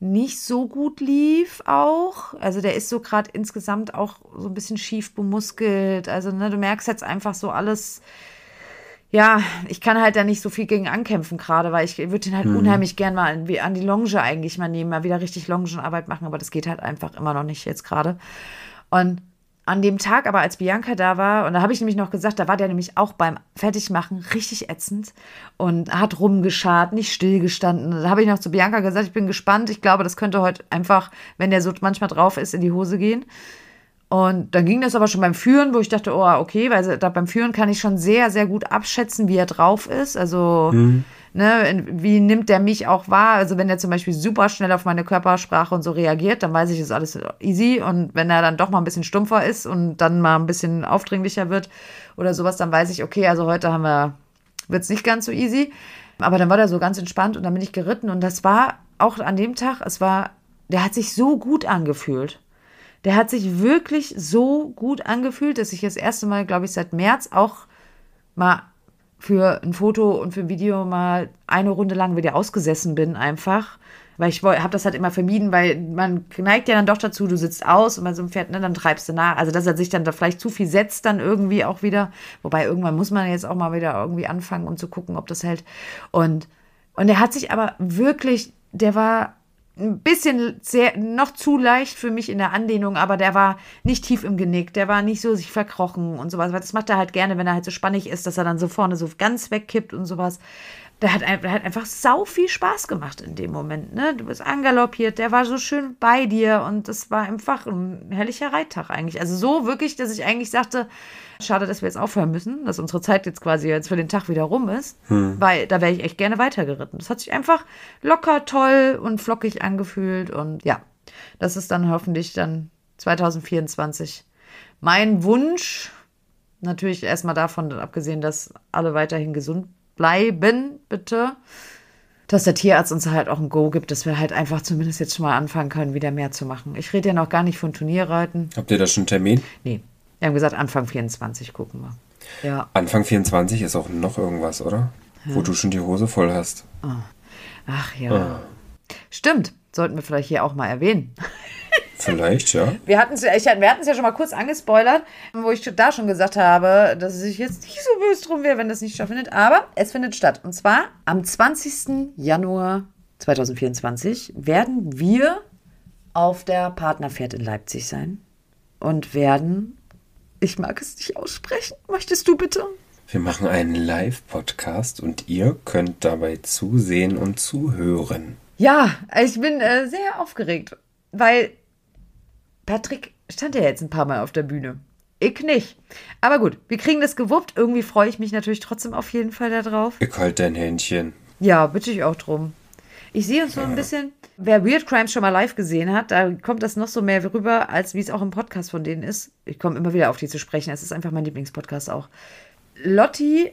S2: nicht so gut lief auch. Also der ist so gerade insgesamt auch so ein bisschen schief bemuskelt. Also ne, du merkst jetzt einfach so alles. Ja, ich kann halt da nicht so viel gegen ankämpfen gerade, weil ich würde den halt mhm. unheimlich gern mal an, an die Longe eigentlich mal nehmen, mal wieder richtig Longenarbeit machen, aber das geht halt einfach immer noch nicht jetzt gerade. Und an dem Tag aber, als Bianca da war, und da habe ich nämlich noch gesagt, da war der nämlich auch beim Fertigmachen richtig ätzend und hat rumgeschart, nicht stillgestanden. Da habe ich noch zu Bianca gesagt, ich bin gespannt. Ich glaube, das könnte heute einfach, wenn der so manchmal drauf ist, in die Hose gehen. Und dann ging das aber schon beim Führen, wo ich dachte, oh, okay, weil da beim Führen kann ich schon sehr, sehr gut abschätzen, wie er drauf ist. Also, mhm. Ne, wie nimmt der mich auch wahr? Also, wenn er zum Beispiel super schnell auf meine Körpersprache und so reagiert, dann weiß ich, ist alles easy. Und wenn er dann doch mal ein bisschen stumpfer ist und dann mal ein bisschen aufdringlicher wird oder sowas, dann weiß ich, okay, also heute haben wir, wird's nicht ganz so easy. Aber dann war der so ganz entspannt und dann bin ich geritten und das war auch an dem Tag, es war, der hat sich so gut angefühlt. Der hat sich wirklich so gut angefühlt, dass ich das erste Mal, glaube ich, seit März auch mal für ein Foto und für ein Video mal eine Runde lang wieder ausgesessen bin, einfach. Weil ich habe das halt immer vermieden, weil man neigt ja dann doch dazu, du sitzt aus und bei so einem Pferd, ne, dann treibst du nach. Also, dass er sich dann da vielleicht zu viel setzt, dann irgendwie auch wieder. Wobei irgendwann muss man jetzt auch mal wieder irgendwie anfangen, um zu gucken, ob das hält. Und, und er hat sich aber wirklich, der war ein bisschen sehr, noch zu leicht für mich in der Anlehnung, aber der war nicht tief im Genick, der war nicht so sich verkrochen und sowas, das macht er halt gerne, wenn er halt so spannig ist, dass er dann so vorne so ganz wegkippt und sowas. Der hat, der hat einfach sau viel Spaß gemacht in dem Moment. Ne? Du bist angaloppiert, der war so schön bei dir und das war einfach ein herrlicher Reittag eigentlich. Also so wirklich, dass ich eigentlich sagte, schade, dass wir jetzt aufhören müssen, dass unsere Zeit jetzt quasi jetzt für den Tag wieder rum ist, hm. weil da wäre ich echt gerne weitergeritten. Das hat sich einfach locker, toll und flockig angefühlt und ja, das ist dann hoffentlich dann 2024 mein Wunsch. Natürlich erstmal davon abgesehen, dass alle weiterhin gesund bleiben, bitte. Dass der Tierarzt uns halt auch ein Go gibt, dass wir halt einfach zumindest jetzt schon mal anfangen können, wieder mehr zu machen. Ich rede ja noch gar nicht von Turnierreiten.
S1: Habt ihr da schon einen Termin?
S2: Nee. Wir haben gesagt, Anfang 24 gucken wir. Ja.
S1: Anfang 24 ist auch noch irgendwas, oder? Ja. Wo du schon die Hose voll hast.
S2: Oh. Ach ja. Ah. Stimmt. Sollten wir vielleicht hier auch mal erwähnen.
S1: Vielleicht, ja.
S2: Wir hatten es ja schon mal kurz angespoilert, wo ich da schon gesagt habe, dass ich jetzt nicht so böse drum wäre, wenn das nicht stattfindet. Aber es findet statt. Und zwar am 20. Januar 2024 werden wir auf der Partnerpferd in Leipzig sein und werden, ich mag es nicht aussprechen, möchtest du bitte?
S1: Wir machen einen Live-Podcast und ihr könnt dabei zusehen und zuhören.
S2: Ja, ich bin äh, sehr aufgeregt, weil Patrick stand ja jetzt ein paar Mal auf der Bühne. Ich nicht. Aber gut, wir kriegen das gewuppt. Irgendwie freue ich mich natürlich trotzdem auf jeden Fall darauf.
S1: Ich halte dein Händchen.
S2: Ja, bitte ich auch drum. Ich sehe uns so ein bisschen, wer Weird Crimes schon mal live gesehen hat, da kommt das noch so mehr rüber, als wie es auch im Podcast von denen ist. Ich komme immer wieder auf die zu sprechen. Es ist einfach mein Lieblingspodcast auch. Lotti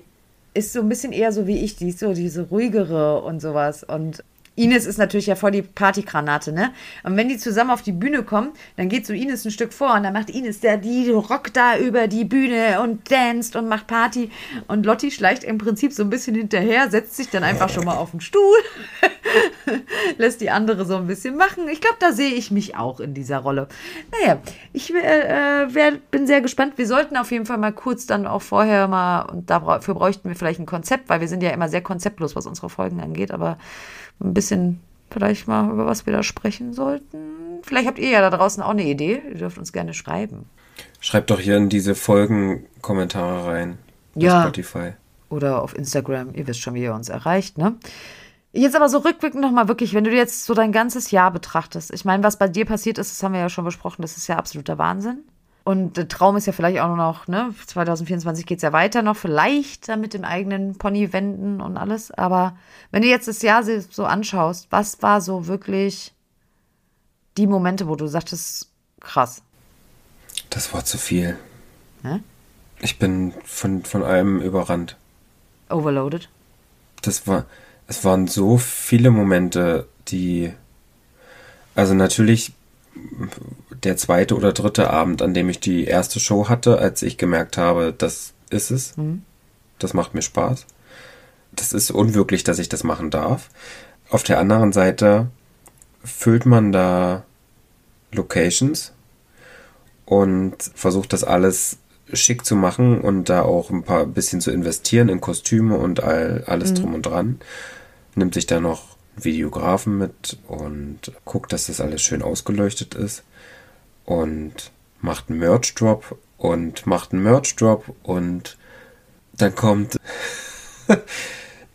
S2: ist so ein bisschen eher so wie ich, die ist so diese ruhigere und sowas. Und Ines ist natürlich ja voll die Partygranate, ne? Und wenn die zusammen auf die Bühne kommen, dann geht so Ines ein Stück vor und dann macht Ines der, die rockt da über die Bühne und danst und macht Party. Und Lotti schleicht im Prinzip so ein bisschen hinterher, setzt sich dann einfach schon mal auf den Stuhl, lässt die andere so ein bisschen machen. Ich glaube, da sehe ich mich auch in dieser Rolle. Naja, ich äh, äh, wär, bin sehr gespannt. Wir sollten auf jeden Fall mal kurz dann auch vorher mal, und dafür bräuchten wir vielleicht ein Konzept, weil wir sind ja immer sehr konzeptlos, was unsere Folgen angeht, aber ein bisschen vielleicht mal über was wir da sprechen sollten. Vielleicht habt ihr ja da draußen auch eine Idee. Ihr dürft uns gerne schreiben.
S1: Schreibt doch hier in diese Folgen Kommentare rein.
S2: Ja. Spotify. Oder auf Instagram. Ihr wisst schon, wie ihr uns erreicht, ne? Jetzt aber so rückblickend nochmal wirklich, wenn du jetzt so dein ganzes Jahr betrachtest. Ich meine, was bei dir passiert ist, das haben wir ja schon besprochen, das ist ja absoluter Wahnsinn. Und der Traum ist ja vielleicht auch noch, ne, 2024 geht es ja weiter noch, vielleicht mit dem eigenen Pony wenden und alles. Aber wenn du jetzt das Jahr so anschaust, was war so wirklich die Momente, wo du sagtest, krass?
S1: Das war zu viel. Hä? Ich bin von, von allem überrannt.
S2: Overloaded?
S1: Das war, es waren so viele Momente, die, also natürlich der zweite oder dritte Abend, an dem ich die erste Show hatte, als ich gemerkt habe, das ist es. Mhm. Das macht mir Spaß. Das ist unwirklich, dass ich das machen darf. Auf der anderen Seite füllt man da Locations und versucht das alles schick zu machen und da auch ein paar bisschen zu investieren in Kostüme und all, alles mhm. drum und dran. Nimmt sich da noch Videografen mit und guckt, dass das alles schön ausgeleuchtet ist und macht einen Merch-Drop und macht einen Merch-Drop und dann kommt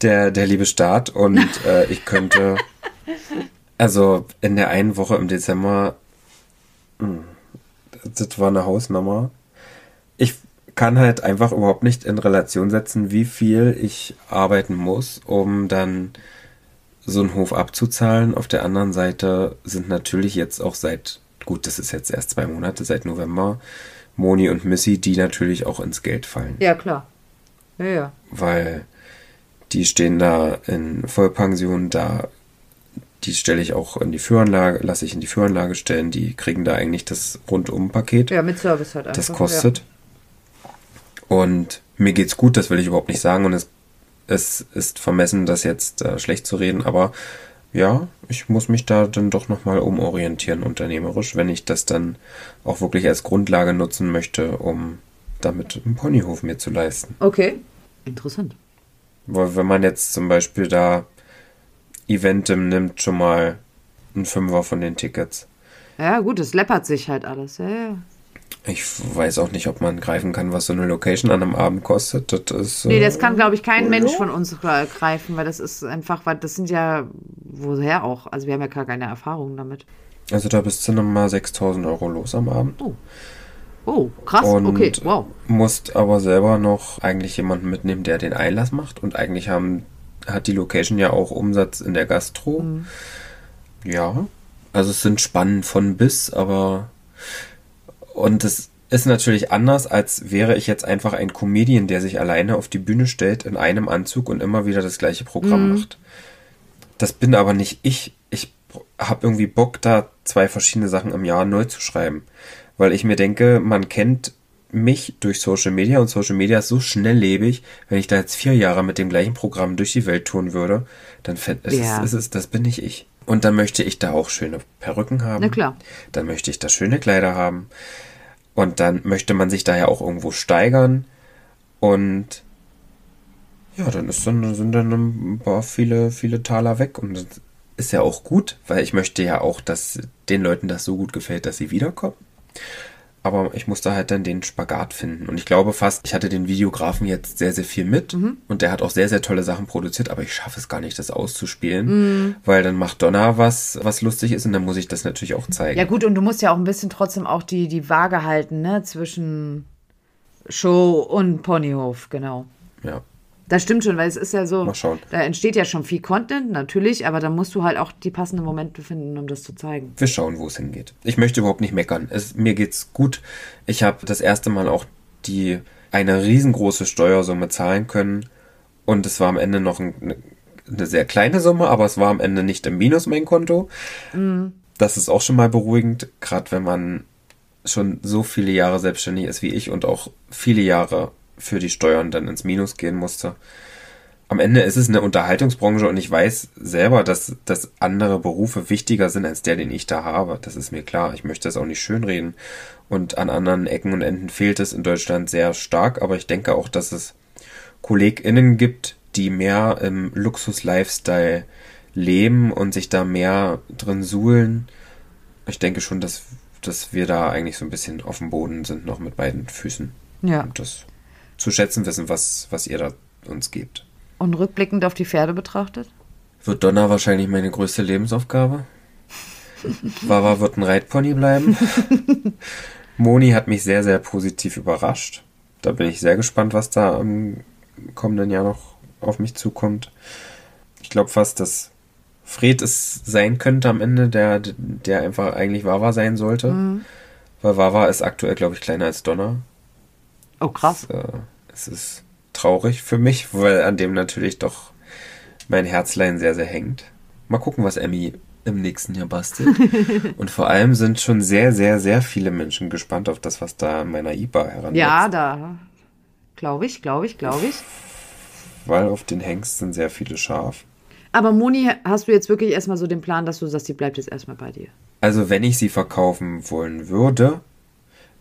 S1: der, der liebe Start und äh, ich könnte, also in der einen Woche im Dezember, hm, das war eine Hausnummer. Ich kann halt einfach überhaupt nicht in Relation setzen, wie viel ich arbeiten muss, um dann so einen Hof abzuzahlen. Auf der anderen Seite sind natürlich jetzt auch seit, gut, das ist jetzt erst zwei Monate, seit November, Moni und Missy, die natürlich auch ins Geld fallen.
S2: Ja, klar. Ja, ja.
S1: Weil die stehen da in Vollpension, da die stelle ich auch in die Führanlage, lasse ich in die Führanlage stellen, die kriegen da eigentlich das Rundum-Paket.
S2: Ja, mit Service halt
S1: einfach. Das kostet. Ja. Und mir geht's gut, das will ich überhaupt nicht sagen und es es ist vermessen, das jetzt äh, schlecht zu reden, aber ja, ich muss mich da dann doch nochmal umorientieren unternehmerisch, wenn ich das dann auch wirklich als Grundlage nutzen möchte, um damit einen Ponyhof mir zu leisten.
S2: Okay, interessant.
S1: Weil wenn man jetzt zum Beispiel da Eventim nimmt, schon mal ein Fünfer von den Tickets.
S2: Ja, gut, es läppert sich halt alles, ja, ja.
S1: Ich weiß auch nicht, ob man greifen kann, was so eine Location an einem Abend kostet. Das ist,
S2: nee, das kann, glaube ich, kein Mensch von uns greifen, weil das ist einfach, weil das sind ja, woher auch? Also wir haben ja gar keine Erfahrungen damit.
S1: Also da bist du nochmal 6000 Euro los am Abend.
S2: Oh. Oh, krass,
S1: und
S2: okay, wow.
S1: Musst aber selber noch eigentlich jemanden mitnehmen, der den Einlass macht. Und eigentlich haben, hat die Location ja auch Umsatz in der Gastro. Mhm. Ja, also es sind Spannen von bis, aber und es ist natürlich anders, als wäre ich jetzt einfach ein Comedian, der sich alleine auf die Bühne stellt in einem Anzug und immer wieder das gleiche Programm mhm. macht. Das bin aber nicht ich. Ich habe irgendwie Bock, da zwei verschiedene Sachen im Jahr neu zu schreiben. Weil ich mir denke, man kennt mich durch Social Media und Social Media ist so schnelllebig, wenn ich da jetzt vier Jahre mit dem gleichen Programm durch die Welt touren würde, dann ist, ja. es, ist es, das bin nicht ich. Und dann möchte ich da auch schöne Perücken haben.
S2: Na klar.
S1: Dann möchte ich da schöne Kleider haben. Und dann möchte man sich da ja auch irgendwo steigern. Und ja, dann ist dann, sind dann ein paar viele, viele Taler weg. Und das ist ja auch gut, weil ich möchte ja auch, dass den Leuten das so gut gefällt, dass sie wiederkommen aber ich musste halt dann den Spagat finden. Und ich glaube fast, ich hatte den Videografen jetzt sehr, sehr viel mit mhm. und der hat auch sehr, sehr tolle Sachen produziert, aber ich schaffe es gar nicht, das auszuspielen, mhm. weil dann macht Donner was, was lustig ist und dann muss ich das natürlich auch zeigen.
S2: Ja gut, und du musst ja auch ein bisschen trotzdem auch die, die Waage halten, ne, zwischen Show und Ponyhof, genau.
S1: Ja.
S2: Das stimmt schon, weil es ist ja so,
S1: Mal schauen.
S2: da entsteht ja schon viel Content, natürlich, aber da musst du halt auch die passenden Momente finden, um das zu zeigen.
S1: Wir schauen, wo es hingeht. Ich möchte überhaupt nicht meckern. Es, mir geht's gut. Ich habe das erste Mal auch die eine riesengroße Steuersumme zahlen können und es war am Ende noch ein, eine sehr kleine Summe, aber es war am Ende nicht im Minus mein Konto. Mhm. Das ist auch schon mal beruhigend, gerade wenn man schon so viele Jahre selbstständig ist wie ich und auch viele Jahre für die Steuern dann ins Minus gehen musste. Am Ende ist es eine Unterhaltungsbranche und ich weiß selber, dass, dass andere Berufe wichtiger sind als der, den ich da habe. Das ist mir klar. Ich möchte das auch nicht schönreden. Und an anderen Ecken und Enden fehlt es in Deutschland sehr stark. Aber ich denke auch, dass es KollegInnen gibt, die mehr im Luxus-Lifestyle leben und sich da mehr drin suhlen. Ich denke schon, dass, dass wir da eigentlich so ein bisschen auf dem Boden sind, noch mit beiden Füßen.
S2: Ja.
S1: Und das zu schätzen wissen, was, was ihr da uns gebt.
S2: Und rückblickend auf die Pferde betrachtet?
S1: Wird Donner wahrscheinlich meine größte Lebensaufgabe. Wawa wird ein Reitpony bleiben. Moni hat mich sehr, sehr positiv überrascht. Da bin ich sehr gespannt, was da im kommenden Jahr noch auf mich zukommt. Ich glaube fast, dass Fred es sein könnte am Ende, der, der einfach eigentlich Wawa sein sollte. Mhm. Weil Wawa ist aktuell, glaube ich, kleiner als Donner.
S2: Oh, krass.
S1: Das, äh, es ist traurig für mich, weil an dem natürlich doch mein Herzlein sehr, sehr hängt. Mal gucken, was Emmy im nächsten Jahr bastelt. Und vor allem sind schon sehr, sehr, sehr viele Menschen gespannt auf das, was da in meiner IBA heranwächst.
S2: Ja, da glaube ich, glaube ich, glaube ich.
S1: Weil auf den Hengst sind sehr viele scharf.
S2: Aber Moni, hast du jetzt wirklich erstmal so den Plan, dass du sagst, die bleibt jetzt erstmal bei dir?
S1: Also, wenn ich sie verkaufen wollen würde,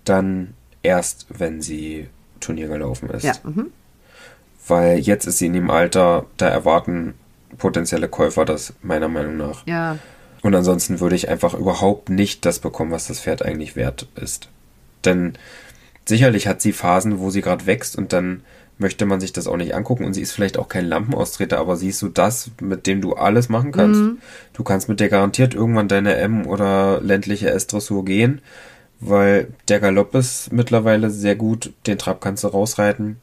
S1: dann erst, wenn sie Turnier gelaufen ist.
S2: Ja. Mhm.
S1: Weil jetzt ist sie in dem Alter, da erwarten potenzielle Käufer das meiner Meinung nach.
S2: Ja.
S1: Und ansonsten würde ich einfach überhaupt nicht das bekommen, was das Pferd eigentlich wert ist. Denn sicherlich hat sie Phasen, wo sie gerade wächst und dann möchte man sich das auch nicht angucken und sie ist vielleicht auch kein Lampenaustreter, aber siehst du das, mit dem du alles machen kannst. Mhm. Du kannst mit der garantiert irgendwann deine M oder ländliche S-Dressur gehen weil der Galopp ist mittlerweile sehr gut, den Trab kannst du rausreiten.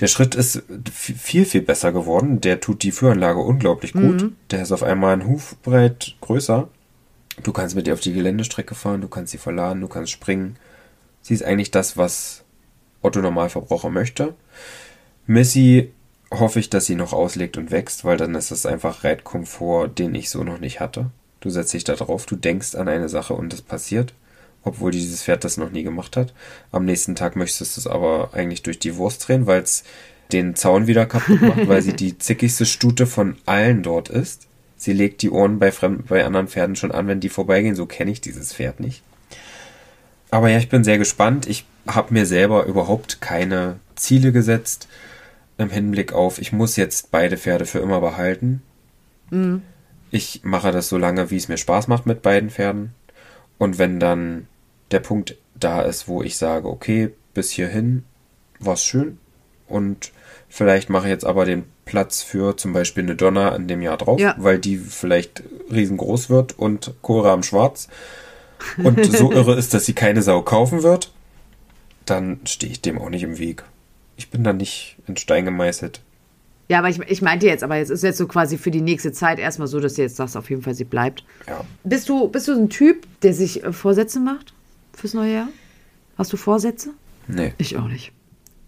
S1: Der Schritt ist viel, viel besser geworden. Der tut die Führanlage unglaublich gut. Mhm. Der ist auf einmal ein Hufbreit größer. Du kannst mit ihr auf die Geländestrecke fahren, du kannst sie verladen, du kannst springen. Sie ist eigentlich das, was Otto Normalverbraucher möchte. Missy hoffe ich, dass sie noch auslegt und wächst, weil dann ist das einfach Reitkomfort, den ich so noch nicht hatte. Du setzt dich da drauf, du denkst an eine Sache und es passiert obwohl dieses Pferd das noch nie gemacht hat. Am nächsten Tag möchtest du es aber eigentlich durch die Wurst drehen, weil es den Zaun wieder kaputt macht, weil sie die zickigste Stute von allen dort ist. Sie legt die Ohren bei, fremden, bei anderen Pferden schon an, wenn die vorbeigehen. So kenne ich dieses Pferd nicht. Aber ja, ich bin sehr gespannt. Ich habe mir selber überhaupt keine Ziele gesetzt im Hinblick auf, ich muss jetzt beide Pferde für immer behalten. Mhm. Ich mache das so lange, wie es mir Spaß macht mit beiden Pferden. Und wenn dann der Punkt da ist, wo ich sage, okay, bis hierhin war's schön und vielleicht mache ich jetzt aber den Platz für zum Beispiel eine Donner in dem Jahr drauf,
S2: Ja.
S1: weil die vielleicht riesengroß wird und Cora am Schwarz und so irre ist, dass sie keine Sau kaufen wird, dann stehe ich dem auch nicht im Weg. Ich bin da nicht in Stein gemeißelt.
S2: Ja, aber ich, ich meinte jetzt, aber jetzt ist jetzt so quasi für die nächste Zeit erstmal so, dass du jetzt sagst, auf jeden Fall sie bleibt.
S1: Ja.
S2: Bist du, bist du ein Typ, der sich äh, Vorsätze macht fürs neue Jahr? Hast du Vorsätze?
S1: Nee.
S2: Ich auch nicht.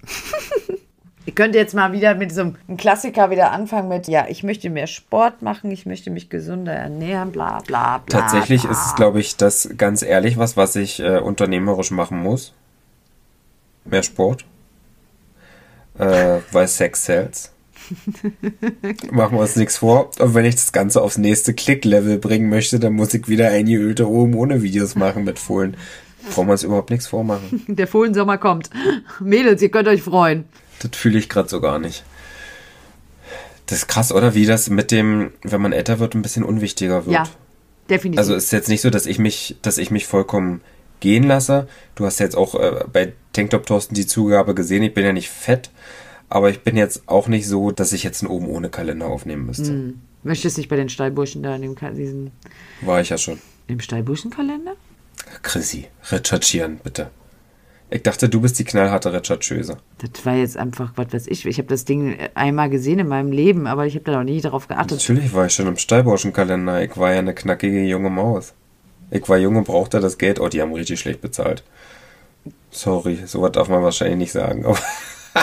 S2: Ihr könnt jetzt mal wieder mit so einem Klassiker wieder anfangen mit, ja, ich möchte mehr Sport machen, ich möchte mich gesünder ernähren, bla bla bla.
S1: Tatsächlich
S2: bla.
S1: ist es, glaube ich, das ganz ehrlich was, was ich äh, unternehmerisch machen muss. Mehr Sport. Äh, weil Sex sells. Machen wir uns nichts vor. Und wenn ich das Ganze aufs nächste Klick-Level bringen möchte, dann muss ich wieder eingeölte oben ohne Videos machen mit Fohlen. Brauchen wir uns überhaupt nichts vormachen.
S2: Der Fohlensommer kommt. Mädels, ihr könnt euch freuen.
S1: Das fühle ich gerade so gar nicht. Das ist krass, oder? Wie das mit dem, wenn man älter wird, ein bisschen unwichtiger wird.
S2: Ja, definitiv.
S1: Also es ist jetzt nicht so, dass ich mich, dass ich mich vollkommen gehen lasse. Du hast jetzt auch äh, bei Tanktop Thorsten die Zugabe gesehen, ich bin ja nicht fett, aber ich bin jetzt auch nicht so, dass ich jetzt einen oben ohne Kalender aufnehmen müsste.
S2: Möchtest du nicht bei den Stallburschen da in dem, Ka- diesen,
S1: War ich ja schon.
S2: im Stallburschenkalender?
S1: Chrissy, recherchieren, bitte. Ich dachte, du bist die knallharte Rechercheuse.
S2: Das war jetzt einfach, was weiß ich. Ich habe das Ding einmal gesehen in meinem Leben, aber ich habe da noch nie darauf geachtet.
S1: Natürlich war ich schon im Stallburschenkalender. Ich war ja eine knackige junge Maus. Ich war jung und brauchte das Geld. Oh, die haben richtig schlecht bezahlt. Sorry, sowas darf man wahrscheinlich nicht sagen.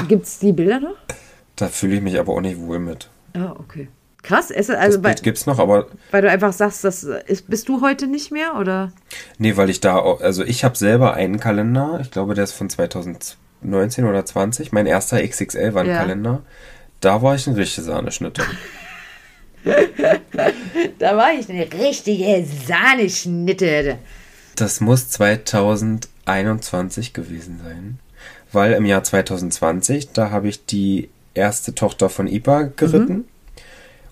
S2: Gibt es die Bilder noch?
S1: da fühle ich mich aber auch nicht wohl mit.
S2: Ah, okay. Krass, ist, also
S1: Das
S2: weil,
S1: Bild gibt's noch, aber
S2: weil du einfach sagst, das ist, bist du heute nicht mehr oder?
S1: Nee, weil ich da, also ich habe selber einen Kalender, ich glaube, der ist von 2019 oder 20, mein erster XXL-Wandkalender. Da war ich ein richtige Sahneschnitte.
S2: Da war ich eine richtige Sahneschnitte.
S1: Das muss 2021 gewesen sein, weil im Jahr 2020, da habe ich die erste Tochter von Ipa geritten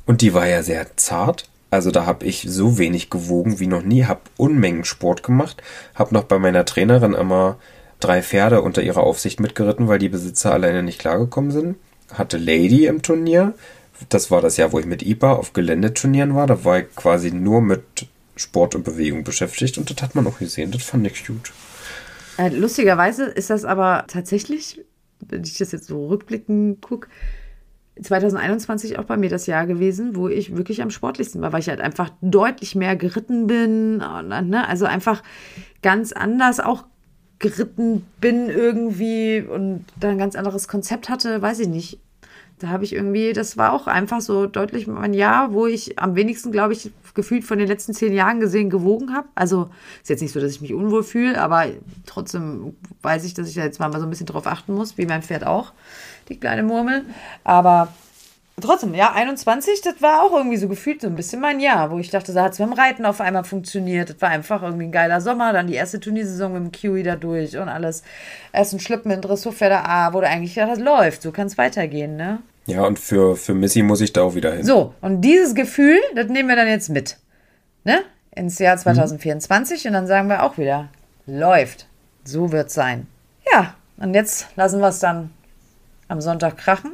S1: und die war ja sehr zart. Also da habe ich so wenig gewogen wie noch nie, habe Unmengen Sport gemacht, habe noch bei meiner Trainerin immer drei Pferde unter ihrer Aufsicht mitgeritten, weil die Besitzer alleine nicht klargekommen sind. Hatte Lady im Turnier. Das war das Jahr, wo ich mit IPA auf Geländeturnieren war. Da war ich quasi nur mit Sport und Bewegung beschäftigt und das hat man auch gesehen. Das fand ich gut.
S2: Äh, lustigerweise ist das aber tatsächlich, wenn ich das jetzt so rückblickend gucke, 2021 auch bei mir das Jahr gewesen, wo ich wirklich am sportlichsten war, weil ich halt einfach deutlich mehr geritten bin. Und, ne? Also einfach ganz anders auch geritten bin irgendwie und da ein ganz anderes Konzept hatte, weiß ich nicht. Da habe ich irgendwie, das war auch einfach so deutlich mein Jahr, wo ich am wenigsten, glaube ich, gefühlt von den letzten zehn Jahren gesehen gewogen habe. Also ist jetzt nicht so, dass ich mich unwohl fühle, aber trotzdem weiß ich, dass ich da jetzt mal so ein bisschen drauf achten muss, wie mein Pferd auch, die kleine Murmel. Aber trotzdem, ja, 21, das war auch irgendwie so gefühlt so ein bisschen mein Jahr, wo ich dachte, da hat es beim Reiten auf einmal funktioniert. Das war einfach irgendwie ein geiler Sommer, dann die erste Turniersaison mit dem Kiwi da durch und alles. Erst ein Schlüppen in Dressurpferde A, wo du eigentlich gedacht hast, läuft, so kann es weitergehen, ne?
S1: Ja, und für, für Missy muss ich da auch wieder hin.
S2: So, und dieses Gefühl, das nehmen wir dann jetzt mit. Ne? Ins Jahr 2024 und dann sagen wir auch wieder, läuft. So wird's sein. Ja, und jetzt lassen wir es dann am Sonntag krachen.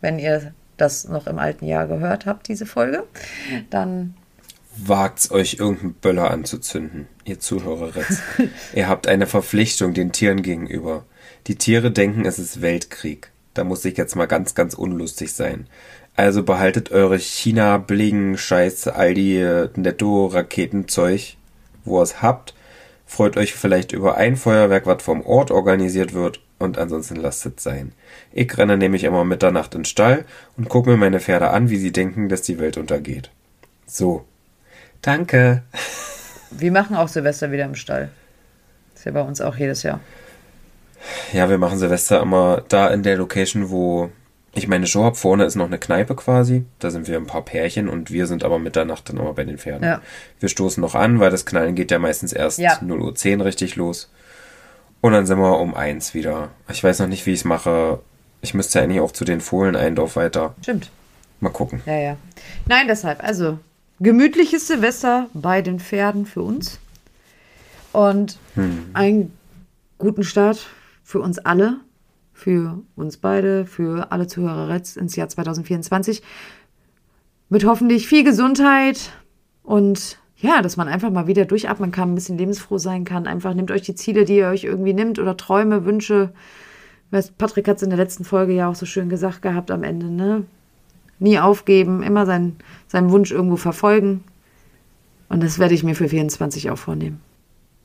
S2: Wenn ihr das noch im alten Jahr gehört habt, diese Folge, dann
S1: Wagt's euch irgendeinen Böller anzuzünden, ihr Zuhöreretz. ihr habt eine Verpflichtung den Tieren gegenüber. Die Tiere denken, es ist Weltkrieg. Da muss ich jetzt mal ganz, ganz unlustig sein. Also behaltet eure China, Bling, Scheiß, Aldi, äh, Netto, Raketenzeug, wo ihr es habt. Freut euch vielleicht über ein Feuerwerk, was vom Ort organisiert wird, und ansonsten lasst es sein. Ich renne nämlich immer Mitternacht in den Stall und gucke mir meine Pferde an, wie sie denken, dass die Welt untergeht. So. Danke.
S2: wir machen auch Silvester wieder im Stall. Ist ja bei uns auch jedes Jahr.
S1: Ja, wir machen Silvester immer da in der Location, wo ich meine Show habe. Vorne ist noch eine Kneipe quasi. Da sind wir ein paar Pärchen und wir sind aber Mitternacht dann immer bei den Pferden.
S2: Ja.
S1: Wir stoßen noch an, weil das Knallen geht ja meistens erst
S2: Ja.
S1: 0.10 Uhr richtig los. Und dann sind wir um eins wieder. Ich weiß noch nicht, wie ich es mache. Ich müsste eigentlich auch zu den Fohlen ein Dorf weiter.
S2: Stimmt.
S1: Mal gucken.
S2: Ja, ja. Nein, deshalb, also gemütliches Silvester bei den Pferden für uns. und einen guten Start für uns alle, für uns beide, für alle Zuhörer jetzt ins Jahr 2024. Mit hoffentlich viel Gesundheit und ja, dass man einfach mal wieder durchatmen kann, ein bisschen lebensfroh sein kann. Einfach nehmt euch die Ziele, die ihr euch irgendwie nimmt oder Träume, Wünsche. Patrick hat es in der letzten Folge ja auch so schön gesagt gehabt am Ende, ne? Nie aufgeben, immer sein, seinen Wunsch irgendwo verfolgen. Und das werde ich mir für 24 auch vornehmen.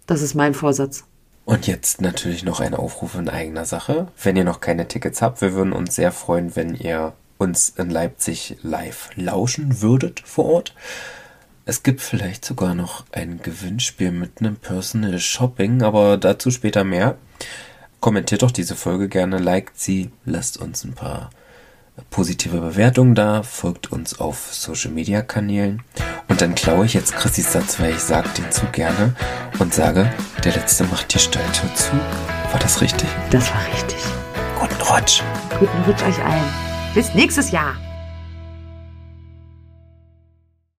S2: Das ist mein Vorsatz.
S1: Und jetzt natürlich noch ein Aufruf in eigener Sache. Wenn ihr noch keine Tickets habt, wir würden uns sehr freuen, wenn ihr uns in Leipzig live lauschen würdet vor Ort. Es gibt vielleicht sogar noch ein Gewinnspiel mit einem Personal Shopping, aber dazu später mehr. Kommentiert doch diese Folge gerne, liked sie, lasst uns ein paar positive Bewertungen da, folgt uns auf Social Media Kanälen und dann klaue ich jetzt Chrissys Satz, weil ich sage den zu gerne und sage, der letzte macht die Stalltür zu. War das richtig?
S2: Das war richtig.
S1: Guten Rutsch.
S2: Guten Rutsch euch allen. Bis nächstes Jahr.